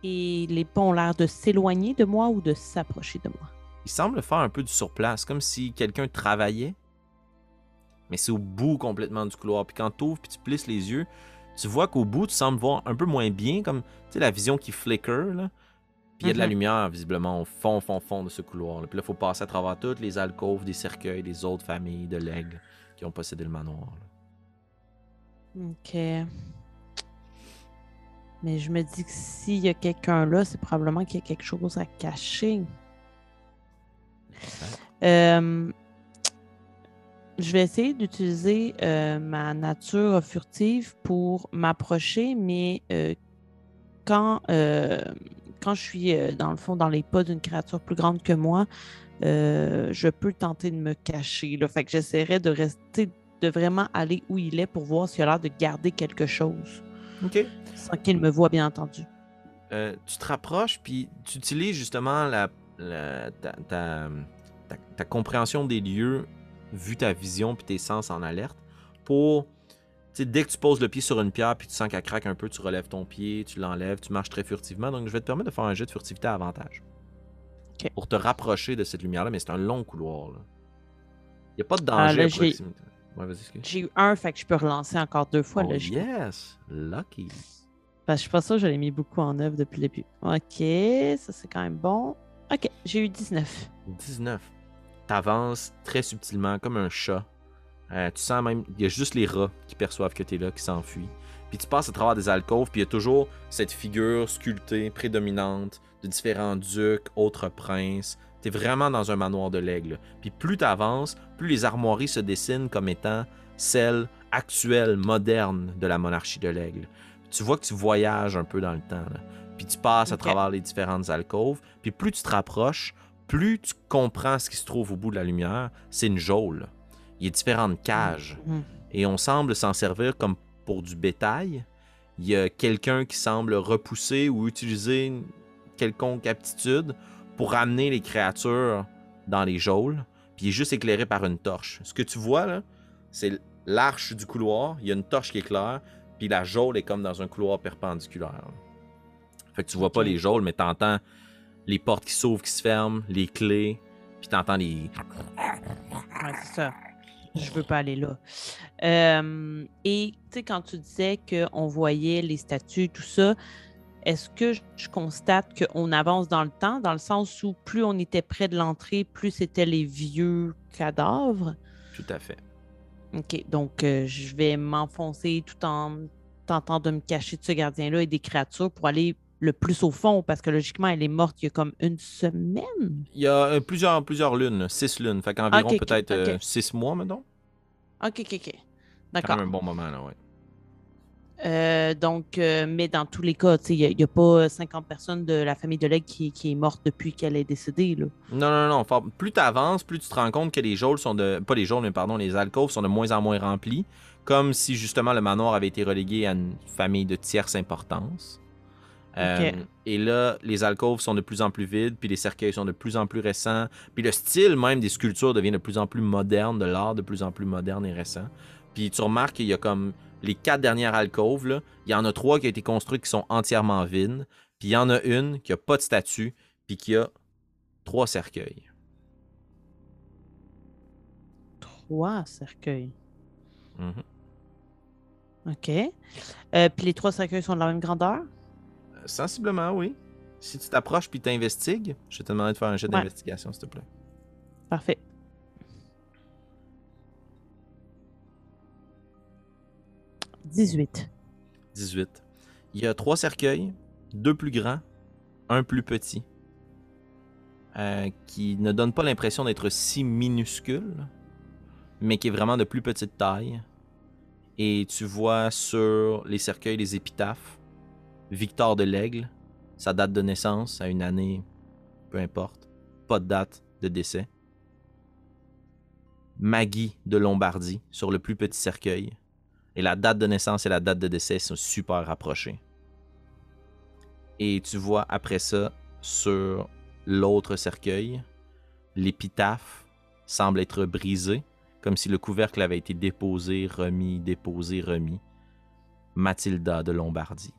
Et les ponts ont l'air de s'éloigner de moi ou de s'approcher de moi?
il semble faire un peu du surplace, comme si quelqu'un travaillait, mais c'est au bout complètement du couloir. Puis quand tu ouvres puis tu plisses les yeux, tu vois qu'au bout, tu sembles voir un peu moins bien, comme la vision qui flicker, là. Puis il y a de la
Mhm.
lumière, visiblement, au fond, fond, fond de ce couloir. là. Puis là, il faut passer à travers toutes les alcôves, des cercueils, des autres familles de l'aigle qui ont possédé le manoir. là.
Ok. Mais je me dis que s'il y a quelqu'un là, c'est probablement qu'il y a quelque chose à cacher. Euh, je vais essayer d'utiliser euh, ma nature furtive pour m'approcher, mais euh, quand, quand je suis euh, dans le fond dans les pas d'une créature plus grande que moi, euh, je peux tenter de me cacher. Là. Fait que j'essaierai de rester, de vraiment aller où il est pour voir s'il a l'air de garder quelque chose,
OK.
sans qu'il me voie, bien entendu.
Euh, tu te rapproches, puis tu utilises justement la, la- ta, ta- ta- ta compréhension des lieux, vu ta vision puis tes sens en alerte, pour, dès que tu poses le pied sur une pierre puis tu sens qu'elle craque un peu, tu relèves ton pied, tu l'enlèves, tu marches très furtivement. Donc, je vais te permettre de faire un jet de furtivité à avantage. Pour te rapprocher de cette lumière-là, mais c'est un long couloir. Il n'y a pas de
Ah,
danger
là,
à
j'ai-
proximité. Ouais.
J'ai eu un, fait que je peux relancer encore deux fois.
Oh,
là,
yes! Lucky!
Parce que je suis pas sûre que je l'ai mis beaucoup en œuvre depuis le début. Ok, ça c'est quand même bon. Ok, j'ai eu 19.
19. T'avances très subtilement, comme un chat. Euh, tu sens même, il y a juste les rats qui perçoivent que t'es là, qui s'enfuient. Puis tu passes à travers des alcôves, puis il y a toujours cette figure sculptée, prédominante, de différents ducs, autres princes. T'es vraiment dans un manoir de l'aigle. Puis plus t'avances, plus les armoiries se dessinent comme étant celles actuelles, modernes de la monarchie de l'aigle. Tu vois que tu voyages un peu dans le temps. là. Puis tu passes à travers les différentes alcôves. Puis plus tu te rapproches, plus tu comprends ce qui se trouve au bout de la lumière. C'est une geôle. Il y a différentes cages.
Mhm.
Et on semble s'en servir comme pour du bétail. Il y a quelqu'un qui semble repousser ou utiliser une quelconque aptitude pour ramener les créatures dans les geôles. Puis il est juste éclairé par une torche. Ce que tu vois là, c'est l'arche du couloir. Il y a une torche qui éclaire. Puis la geôle est comme dans un couloir perpendiculaire. Fait que tu vois pas les geôles, mais t'entends les portes qui s'ouvrent, qui se ferment, les clés. Puis t'entends les.
Ouais, c'est ça. Je veux pas aller là. Euh, et tu sais, quand tu disais qu'on voyait les statues, tout ça, est-ce que je- constate qu'on avance dans le temps, dans le sens où plus on était près de l'entrée, plus c'était les vieux cadavres?
Tout à fait.
OK, donc euh, je vais m'enfoncer tout en tentant de me cacher de ce gardien-là et des créatures pour aller le plus au fond, parce que logiquement, elle est morte il y a comme une semaine?
Il y a euh, plusieurs, plusieurs lunes, six lunes. Fait qu'environ peut-être euh, six mois, mettons.
OK, OK, OK.
Quand
D'accord.
même un bon moment, là, ouais.
Euh, donc, euh, mais dans tous les cas, tu sais, il n'y a, pas 50 personnes de la famille de l'aigle qui, qui est morte depuis qu'elle est décédée. Là.
Non, non, non. Plus tu avances, plus tu te rends compte que les geôles sont de. Pas les geôles, mais pardon, les alcôves sont de moins en moins remplis. Comme si justement le manoir avait été relégué à une famille de tierce importance. Euh, et là, les alcôves sont de plus en plus vides, puis les cercueils sont de plus en plus récents. Puis le style même des sculptures devient de plus en plus moderne, de l'art de plus en plus moderne et récent. Puis tu remarques qu'il y a comme les quatre dernières alcôves, là, il y en a trois qui ont été construites qui sont entièrement vides. Puis il y en a une qui a pas de statue, puis qui a trois cercueils.
Trois cercueils.
Mhm.
OK. Euh, puis les trois cercueils sont de la même grandeur?
Sensiblement, oui. Si tu t'approches puis t'investigues, je vais te demander de faire un jet
Ouais.
d'investigation, s'il te plaît.
Parfait. « 18.
18. Il y a trois cercueils, deux plus grands, un plus petit, euh, qui ne donne pas l'impression d'être si minuscule, mais qui est vraiment de plus petite taille. Et tu vois sur les cercueils les épitaphes Victor de l'Aigle, sa date de naissance à une année, peu importe, pas de date de décès. Maggie de Lombardie sur le plus petit cercueil. Et la date de naissance et la date de décès sont super rapprochées. Et tu vois après ça, sur l'autre cercueil, l'épitaphe semble être brisée, comme si le couvercle avait été déposé, remis, déposé, remis. Mathilda de Lombardie.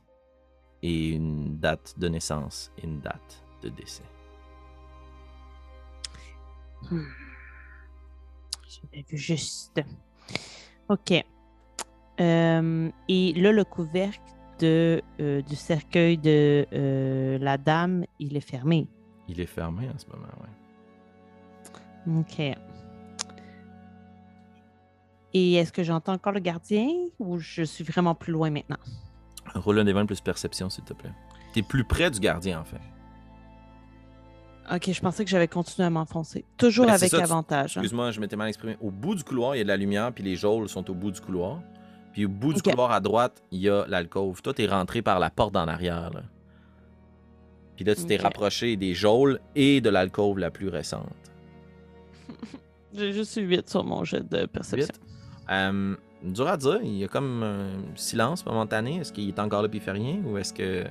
Et une date de naissance et une date de décès.
J'avais vu juste. OK. Euh, et là, le couvercle de, euh, du cercueil de euh, la dame, il est fermé.
Il est fermé en ce moment, ouais.
OK. Et est-ce que j'entends encore le gardien ou je suis vraiment plus loin maintenant?
Roule un des 20 plus perception, s'il te plaît. T'es plus près du gardien, en fait.
OK, je pensais que j'avais continué à m'enfoncer. Toujours
Ben,
avec
ça, tu-
avantage. hein.
Excuse-moi, je m'étais mal exprimé. Au bout du couloir, il y a de la lumière, puis les geôles sont au bout du couloir. Puis au bout du couloir à droite, il y a l'alcôve. Toi, t'es rentré par la porte en arrière. Là. Puis là, tu t'es rapproché des geôles et de l'alcôve la plus récente.
J'ai juste eu 8 sur mon jet de perception.
Euh, dur à dire, il y a comme un silence momentané. Est-ce qu'il est encore là puis il fait rien ou est-ce que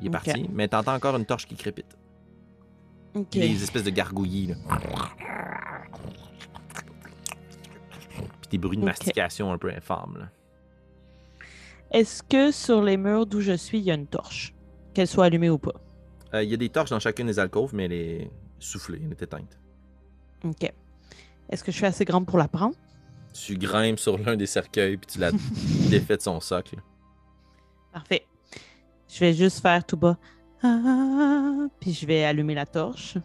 il est parti? Mais t'entends encore une torche qui crépite.
OK.
Puis Les espèces de gargouillis. Là. Puis des bruits de mastication un peu infâmes. Là.
Est-ce que sur les murs d'où je suis, il y a une torche? Qu'elle soit allumée ou pas?
Euh, Il y a des torches dans chacune des alcôves, mais elle est soufflée, elle est éteinte.
OK. Est-ce que je suis assez grande pour la prendre?
Tu grimpes sur l'un des cercueils, puis tu la défais de son socle.
Parfait. Je vais juste faire tout bas. Ah, puis je vais allumer la torche.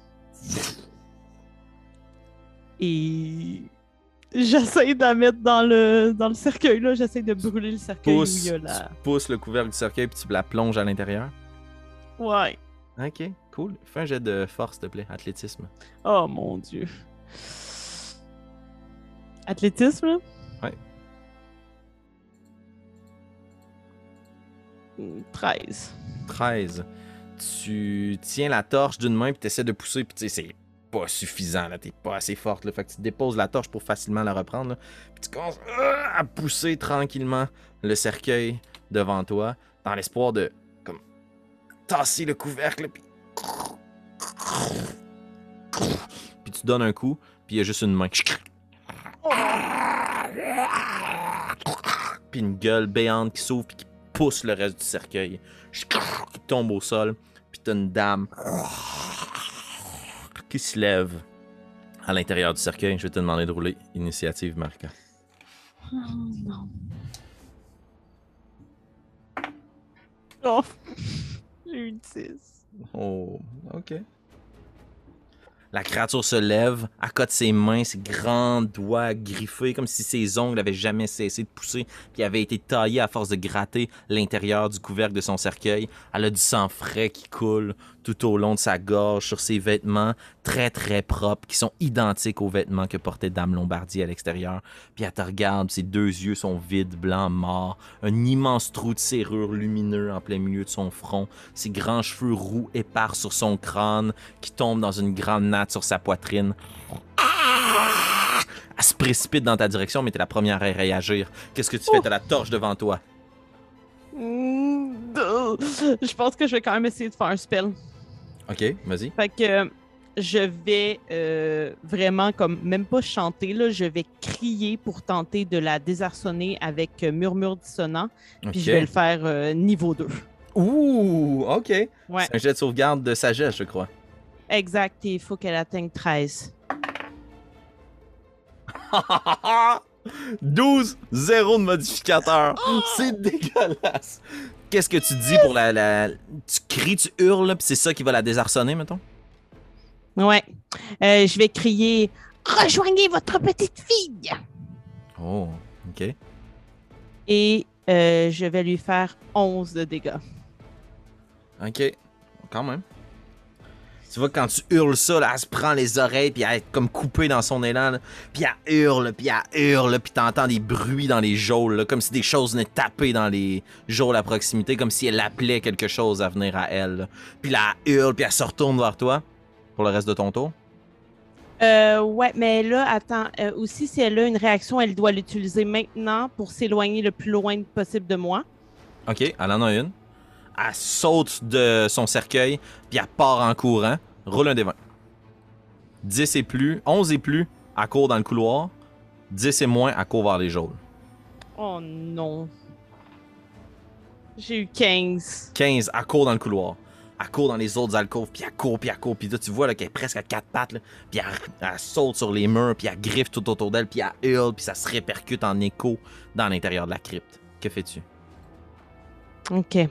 Et j'essaie de la mettre dans le, dans le cercueil, là. J'essaie de brûler le cercueil où il
Pousse,
y a la...
Tu pousses le couvercle du cercueil, puis tu la plonges à l'intérieur.
Ouais.
Ok, cool. Fais un jet de force, s'il te plaît. Athlétisme.
Oh mon dieu. Athlétisme, là?
Ouais.
Hmm, 13.
13. Tu tiens la torche d'une main, puis tu essaies de pousser, puis tu sais, c'est pas suffisant, là. T'es pas assez forte, là. Fait que tu déposes la torche pour facilement la reprendre, là. Puis tu commences euh, à pousser tranquillement le cercueil devant toi, dans l'espoir de, comme, tasser le couvercle, puis. Puis tu donnes un coup, puis il y a juste une main. Puis une gueule béante qui s'ouvre, puis qui pousse le reste du cercueil. Qui tombe au sol, puis t'as une dame qui se lève à l'intérieur du cercueil. Je vais te demander de rouler initiative, Marca.
Oh non. Oh. J'ai eu 10.
Oh, ok. La créature se lève, accote ses mains, ses grands doigts griffés, comme si ses ongles n'avaient jamais cessé de pousser, puis avaient été taillés à force de gratter l'intérieur du couvercle de son cercueil. Elle a du sang frais qui coule tout au long de sa gorge, sur ses vêtements très très propres, qui sont identiques aux vêtements que portait Dame Lombardi à l'extérieur. Puis elle te regarde, ses deux yeux sont vides, blancs, morts, un immense trou de serrure lumineux en plein milieu de son front, ses grands cheveux roux épars sur son crâne qui tombent dans une grande sur sa poitrine. Elle se précipite dans ta direction, mais t'es la première à réagir. Qu'est-ce que tu fais? T'as la torche devant toi.
Mm. Je pense que je vais quand même essayer de faire un spell.
Ok, vas-y.
Fait que je vais euh, vraiment comme même pas chanter là, je vais crier pour tenter de la désarçonner avec euh, murmure dissonant, puis je vais le faire euh, niveau 2.
Ouh, ok.
Ouais,
C'est un jet de sauvegarde de sagesse, je crois.
Exact, et il faut qu'elle atteigne 13.
12, 0 de modificateur. C'est dégueulasse. Qu'est-ce que tu dis pour la, la- Tu cries, tu hurles, puis c'est ça qui va la désarçonner, mettons?
Ouais. Euh, je vais crier Rejoignez votre petite fille
Oh, ok.
Et euh, je vais lui faire 11 de dégâts.
Ok. Quand même. Tu vois, quand tu hurles ça, là, elle se prend les oreilles, puis elle est comme coupée dans son élan, là. puis elle hurle, puis elle hurle, puis t'entends des bruits dans les geôles, là, comme si des choses venaient taper dans les geôles à proximité, comme si elle appelait quelque chose à venir à elle. là. Puis là, elle hurle, puis elle se retourne vers toi pour le reste de ton tour.
Euh, ouais, mais là, attends. euh, aussi, si elle a une réaction, elle doit l'utiliser maintenant pour s'éloigner le plus loin possible de moi.
Ok, elle en a une. Elle saute de son cercueil, puis elle part en courant. Roule un des 20. 10 et plus, 11 et plus, elle court dans le couloir. 10 et moins, elle court vers les geôles.
Oh non. J'ai eu 15.
15, elle court dans le couloir. Elle court dans les autres alcôves, puis elle court, puis elle court. Puis là, tu vois qu'elle est presque à quatre pattes, là. puis elle, elle saute sur les murs, puis elle griffe tout autour d'elle, puis elle hurle, puis ça se répercute en écho dans l'intérieur de la crypte. Que fais-tu?
OK.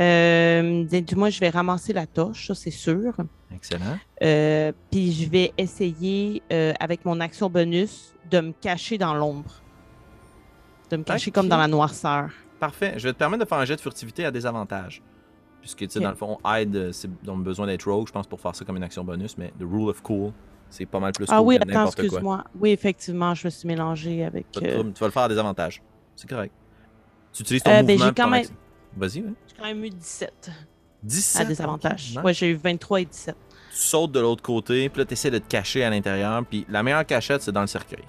Euh, Dis-moi, je vais ramasser la torche, ça c'est sûr.
Excellent.
Euh, puis je vais essayer, euh, avec mon action bonus, de me cacher dans l'ombre. De me cacher comme dans la noirceur.
Parfait. Je vais te permettre de faire un jet de furtivité à désavantage. Puisque, tu sais, dans le fond, aide, euh, c'est donc besoin d'être rogue, je pense, pour faire ça comme une action bonus, mais the rule of cool, c'est pas mal plus
Ah
cool
oui,
que
attends, excuse-moi. Oui, effectivement, je me suis mélangée avec.
Tu vas le faire à désavantage. C'est correct. Tu utilises ton
ben,
mouvement ton
quand même-.
Vas-y, oui.
J'ai quand même eu 17
17.
à désavantage. Ouais, j'ai eu 23 et 17.
Tu sautes de l'autre côté, puis là, tu essaies de te cacher à l'intérieur, puis la meilleure cachette, c'est dans le cercueil.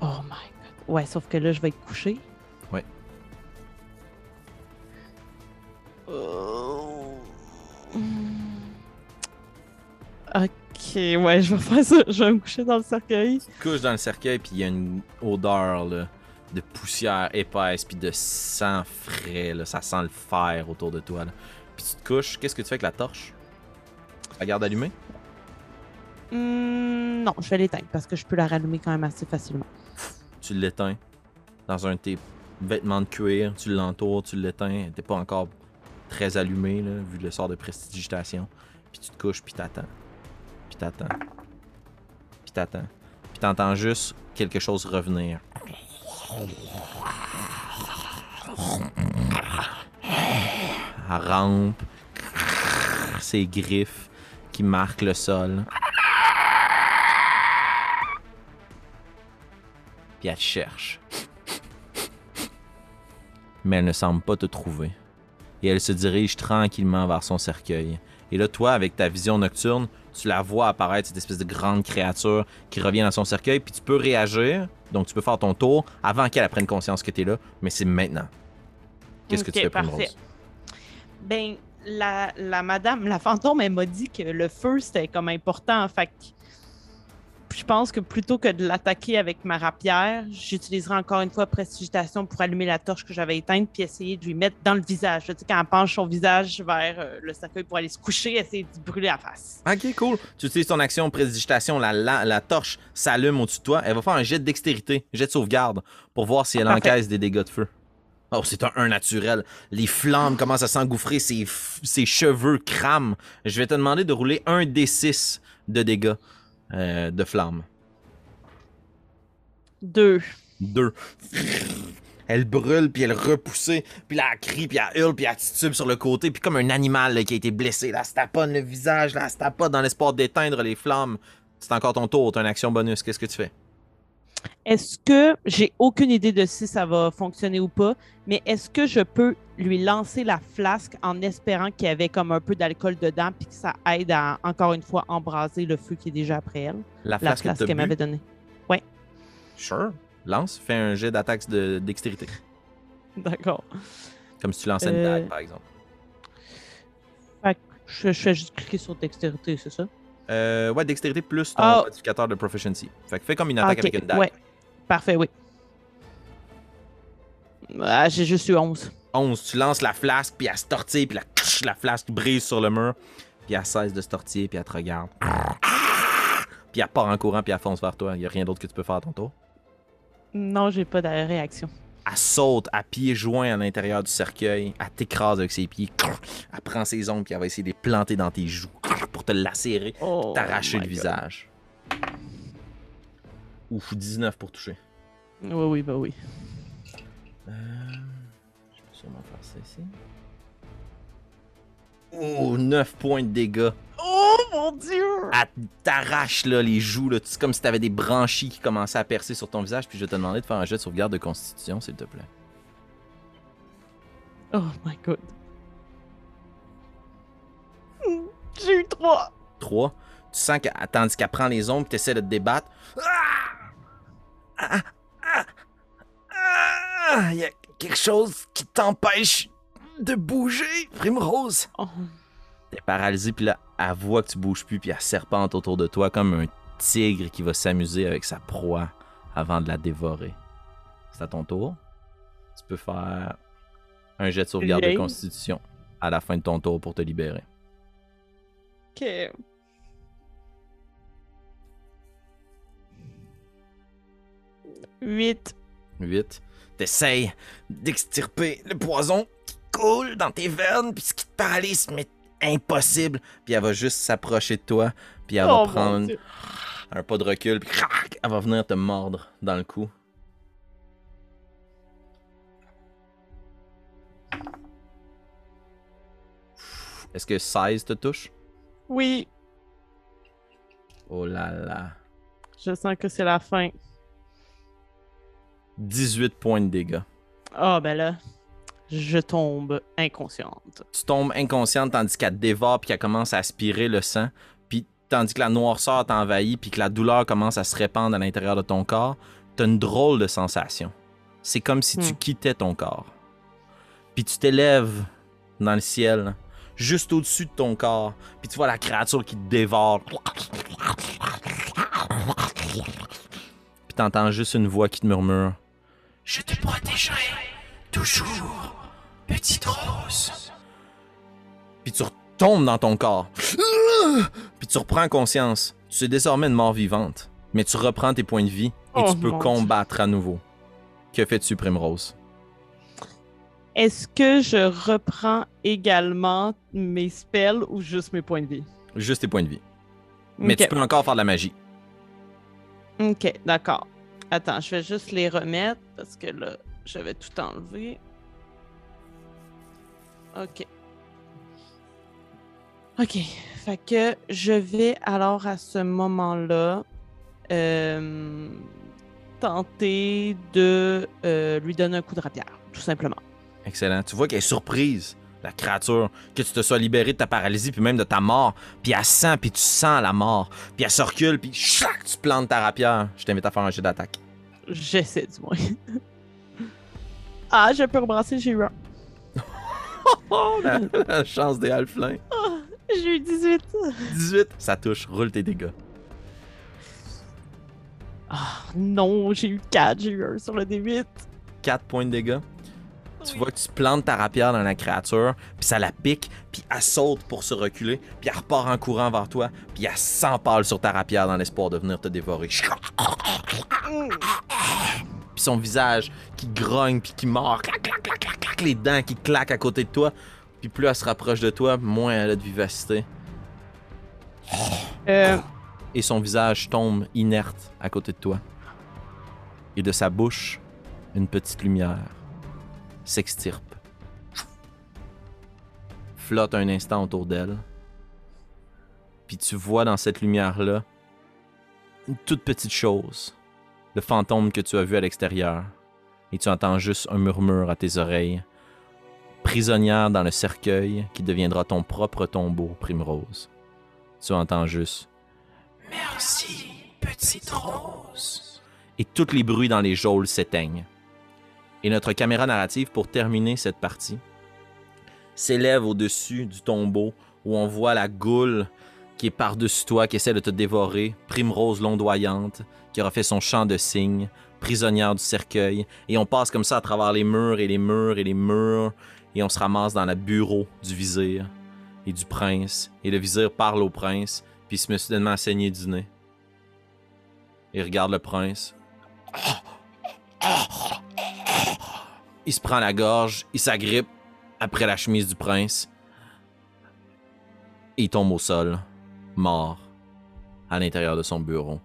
Oh my god. Ouais, sauf que là, je vais être couché.
Ouais.
Oh. Ok, ouais, je vais faire ça. Je vais me coucher dans le cercueil.
Tu te couches dans le cercueil, puis il y a une odeur là, de poussière épaisse, puis de sang frais. Là. Ça sent le fer autour de toi. Là. Puis tu te couches. Qu'est-ce que tu fais avec la torche? Tu la gardes allumée?
Hmm, non, je vais l'éteindre parce que je peux la rallumer quand même assez facilement.
Tu l'éteins dans un de tes vêtements de cuir. Tu l'entoures, tu l'éteins. T'es pas encore très allumé, là, vu le sort de prestidigitation. Puis tu te couches, puis t'attends. Puis t'attends. Puis t'attends. Puis t'entends juste quelque chose revenir. Elle rampe. Ses griffes qui marquent le sol. Puis elle te cherche. Mais elle ne semble pas te trouver. Et elle se dirige tranquillement vers son cercueil. Et là, toi, avec ta vision nocturne, tu la vois apparaître, cette espèce de grande créature qui revient dans son cercueil, puis tu peux réagir, donc tu peux faire ton tour avant qu'elle prenne conscience que tu es là, mais c'est maintenant. Qu'est-ce que tu fais,
parfait.
Primrose?
Ben, la, la madame, la fantôme, elle m'a dit que le feu, c'était comme important. Fait que je pense que plutôt que de l'attaquer avec ma rapière, j'utiliserai encore une fois prestigitation pour allumer la torche que j'avais éteinte puis essayer de lui mettre dans le visage. Tu sais, quand elle penche son visage vers euh, le cercueil pour aller se coucher, essayer de brûler la face.
Ok, cool. Tu utilises ton action prédigitation, la, la, la torche s'allume au-dessus de toi. Elle va faire un jet de dextérité, jet de sauvegarde, pour voir si elle
Parfait.
encaisse des dégâts de feu. Oh, c'est un 1 naturel. Les flammes commencent à s'engouffrer, ses, ses cheveux crament. Je vais te demander de rouler un D6 de dégâts euh, de flammes.
Deux.
Deux. Elle brûle, puis elle repoussée, puis là, elle crie, puis elle hurle, puis elle titube sur le côté, puis comme un animal là, qui a été blessé, là, elle se taponne le visage, là, elle se tapote dans l'espoir d'éteindre les flammes. C'est encore ton tour, t'as une action bonus, qu'est-ce que tu fais?
Est-ce que j'ai aucune idée de si ça va fonctionner ou pas, mais est-ce que je peux lui lancer la flasque en espérant qu'il y avait comme un peu d'alcool dedans puis que ça aide à encore une fois embraser le feu qui est déjà après elle,
La
la
flasque
qu'elle m'avait donnée.
Sure. Lance, fais un jet d'attaque de dextérité.
D'accord.
Comme si tu lançais une
Euh,
dague, par exemple.
Fait que je, je fais juste cliquer sur dextérité, c'est ça?
Euh, ouais, dextérité plus ton
Ah.
modificateur de proficiency. Fait que fais comme une
Ah,
attaque
ok,
avec une dague.
Ouais. Parfait, oui. Ah, j'ai juste eu 11.
11, tu lances la flasque, puis elle se tortille, puis la, la flasque brise sur le mur, puis elle cesse de se tortiller, puis elle te regarde. Puis elle part en courant, puis elle fonce vers toi. Il a rien d'autre que tu peux faire à ton tour.
Non, j'ai pas de réaction.
Elle saute à pieds joints à l'intérieur du cercueil. Elle t'écrase avec ses pieds. Elle prend ses ongles et elle va essayer de les planter dans tes joues pour te lacérer,
Oh
t'arracher le
God.
visage. Ouf, 19 pour toucher.
Oui, oui, bah oui.
Euh, je peux sûrement faire ça ici. Oh, 9 points de dégâts.
Oh mon dieu!
Elle t'arrache là, les joues. là. Comme si t'avais des branchies qui commençaient à percer sur ton visage. Puis je vais te demander de faire un jet de sauvegarde de constitution, s'il te plaît.
Oh my god. J'ai eu trois.
3. Tu sens que, tandis qu'elle prend les ombres, tu essaies de te débattre. Ah! Ah! Ah! Ah! Il y a quelque chose qui t'empêche de bouger, Primrose.
Oh.
T'es paralysé, puis là, elle voit que tu bouges plus, puis elle serpente autour de toi comme un tigre qui va s'amuser avec sa proie avant de la dévorer. C'est à ton tour. Tu peux faire un jet de sauvegarde de constitution à la fin de ton tour pour te libérer.
Ok. Huit.
8. T'essayes d'extirper le poison qui coule dans tes veines, puis ce qui te paralyse, mais impossible. Puis elle va juste s'approcher de toi, puis elle
Oh,
va
mon
prendre un pas de recul, puis crac, elle va venir te mordre dans le cou. Est-ce que 16 te touche?
Oui,
Oh là là.
je sens que c'est la fin.
18 points de dégâts.
Ah, ben là, je tombe inconsciente.
tu tombes inconsciente tandis qu'elle te dévore puis qu'elle commence à aspirer le sang. Puis tandis que la noirceur t'envahit puis que la douleur commence à se répandre à l'intérieur de ton corps, t'as une drôle de sensation. C'est comme si tu
Hmm.
quittais ton corps. Puis tu t'élèves dans le ciel, juste au-dessus de ton corps. Puis tu vois la créature qui te dévore. Puis t'entends juste une voix qui te murmure.
Je te protégerai toujours, petite rose.
puis tu retombes dans ton corps. Puis tu reprends conscience. Tu es désormais une mort vivante, mais tu reprends tes points de vie et
Oh
tu peux combattre à nouveau. Que fais-tu, Primrose?
Est-ce que je reprends également mes spells ou juste mes points de vie?
Juste tes points de vie. Mais tu peux encore faire de la magie.
Ok, d'accord. Attends, je vais juste les remettre parce que là, je vais tout enlever. Ok. Ok. Fait que je vais alors à ce moment-là euh, tenter de euh, lui donner un coup de rapière, tout simplement.
Excellent. Tu vois qu'elle est surprise, la créature, que tu te sois libéré de ta paralysie, puis même de ta mort. Puis elle sent, puis tu sens la mort. Puis elle se recule, puis chac, tu plantes ta rapière. Je t'invite à faire un jet d'attaque.
J'essaie du moins. Ah, je peux rebrasser, j'ai eu un.
Oh, la, la chance des halflins.
J'ai eu 18.
18, ça touche. Roule tes dégâts.
Ah non, j'ai eu 4, j'ai eu un sur le D8.
4 points de dégâts. Tu vois que tu plantes ta rapière dans la créature, puis ça la pique, puis elle saute pour se reculer, puis elle repart en courant vers toi, puis elle s'empale sur ta rapière dans l'espoir de venir te dévorer. Puis son visage qui grogne, puis qui mord, clac, clac, clac, clac, clac, les dents qui claquent à côté de toi. Puis plus elle se rapproche de toi, moins elle a de vivacité.
Euh,
Et son visage tombe inerte à côté de toi. Et de sa bouche, une petite lumière s'extirpe. Flotte un instant autour d'elle. Puis tu vois dans cette lumière-là une toute petite chose. Le fantôme que tu as vu à l'extérieur. Et tu entends juste un murmure à tes oreilles. Prisonnière dans le cercueil qui deviendra ton propre tombeau, Primrose. Tu entends juste
Merci, petite rose.
et tous les bruits dans les geôles s'éteignent. Et notre caméra narrative, pour terminer cette partie, s'élève au-dessus du tombeau où on voit la goule qui est par-dessus toi, qui essaie de te dévorer, primrose londoyante, qui aura fait son chant de cygne, prisonnière du cercueil, et on passe comme ça à travers les murs et les murs et les murs, et on se ramasse dans le bureau du vizir et du prince, et le vizir parle au prince, puis il se met soudainement à saigner du nez. Il regarde le prince. il se prend la gorge, il s'agrippe après la chemise du prince. Et il tombe au sol, mort, à l'intérieur de son bureau.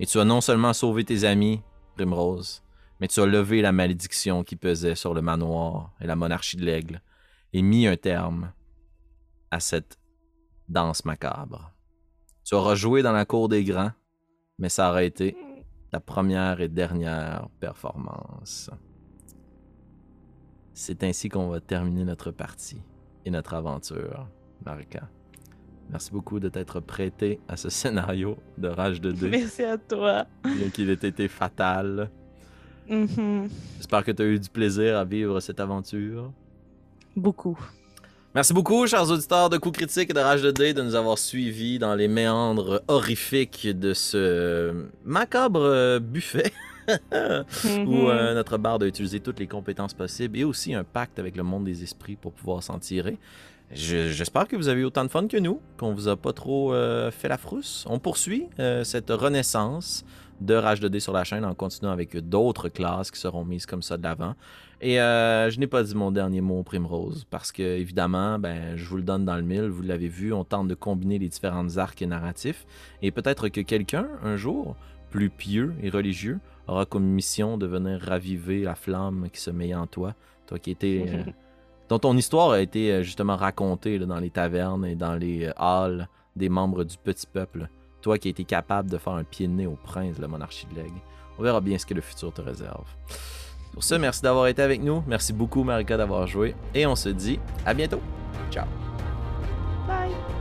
Et tu as non seulement sauvé tes amis, Primrose, mais tu as levé la malédiction qui pesait sur le manoir et la monarchie de l'aigle et mis un terme à cette danse macabre. Tu auras joué dans la cour des grands, mais ça aurait été ta première et dernière performance. C'est ainsi qu'on va terminer notre partie et notre aventure, Marika. Merci beaucoup de t'être prêté à ce scénario de Rage de dés,
Merci à toi.
bien qu'il ait été fatal.
Mhm.
J'espère que tu as eu du plaisir à vivre cette aventure.
Beaucoup.
Merci beaucoup, chers auditeurs de Coups Critiques et de Rage de Dés, de nous avoir suivis dans les méandres horrifiques de ce macabre buffet où euh, notre barde a utilisé toutes les compétences possibles et aussi un pacte avec le monde des esprits pour pouvoir s'en tirer. Je- J'espère que vous avez autant de fun que nous, qu'on vous a pas trop euh, fait la frousse. On poursuit euh, cette renaissance de Rage de dés sur la chaîne en continuant avec d'autres classes qui seront mises comme ça de l'avant. Et euh, je n'ai pas dit mon dernier mot, Primrose, parce que évidemment, ben, je vous le donne dans le mille, vous l'avez vu, on tente de combiner les différentes arcs narratifs, et peut-être que quelqu'un, un jour, plus pieux et religieux, aura comme mission de venir raviver la flamme qui se met en toi, toi qui étais... dont ton histoire a été euh, justement racontée dans les tavernes et dans les euh, halls des membres du petit peuple. Toi qui as été capable de faire un pied de nez au prince de la monarchie de l'aigle. On verra bien ce que le futur te réserve. Pour ça, merci d'avoir été avec nous. Merci beaucoup, Marika, d'avoir joué. Et on se dit à bientôt. Ciao.
Bye.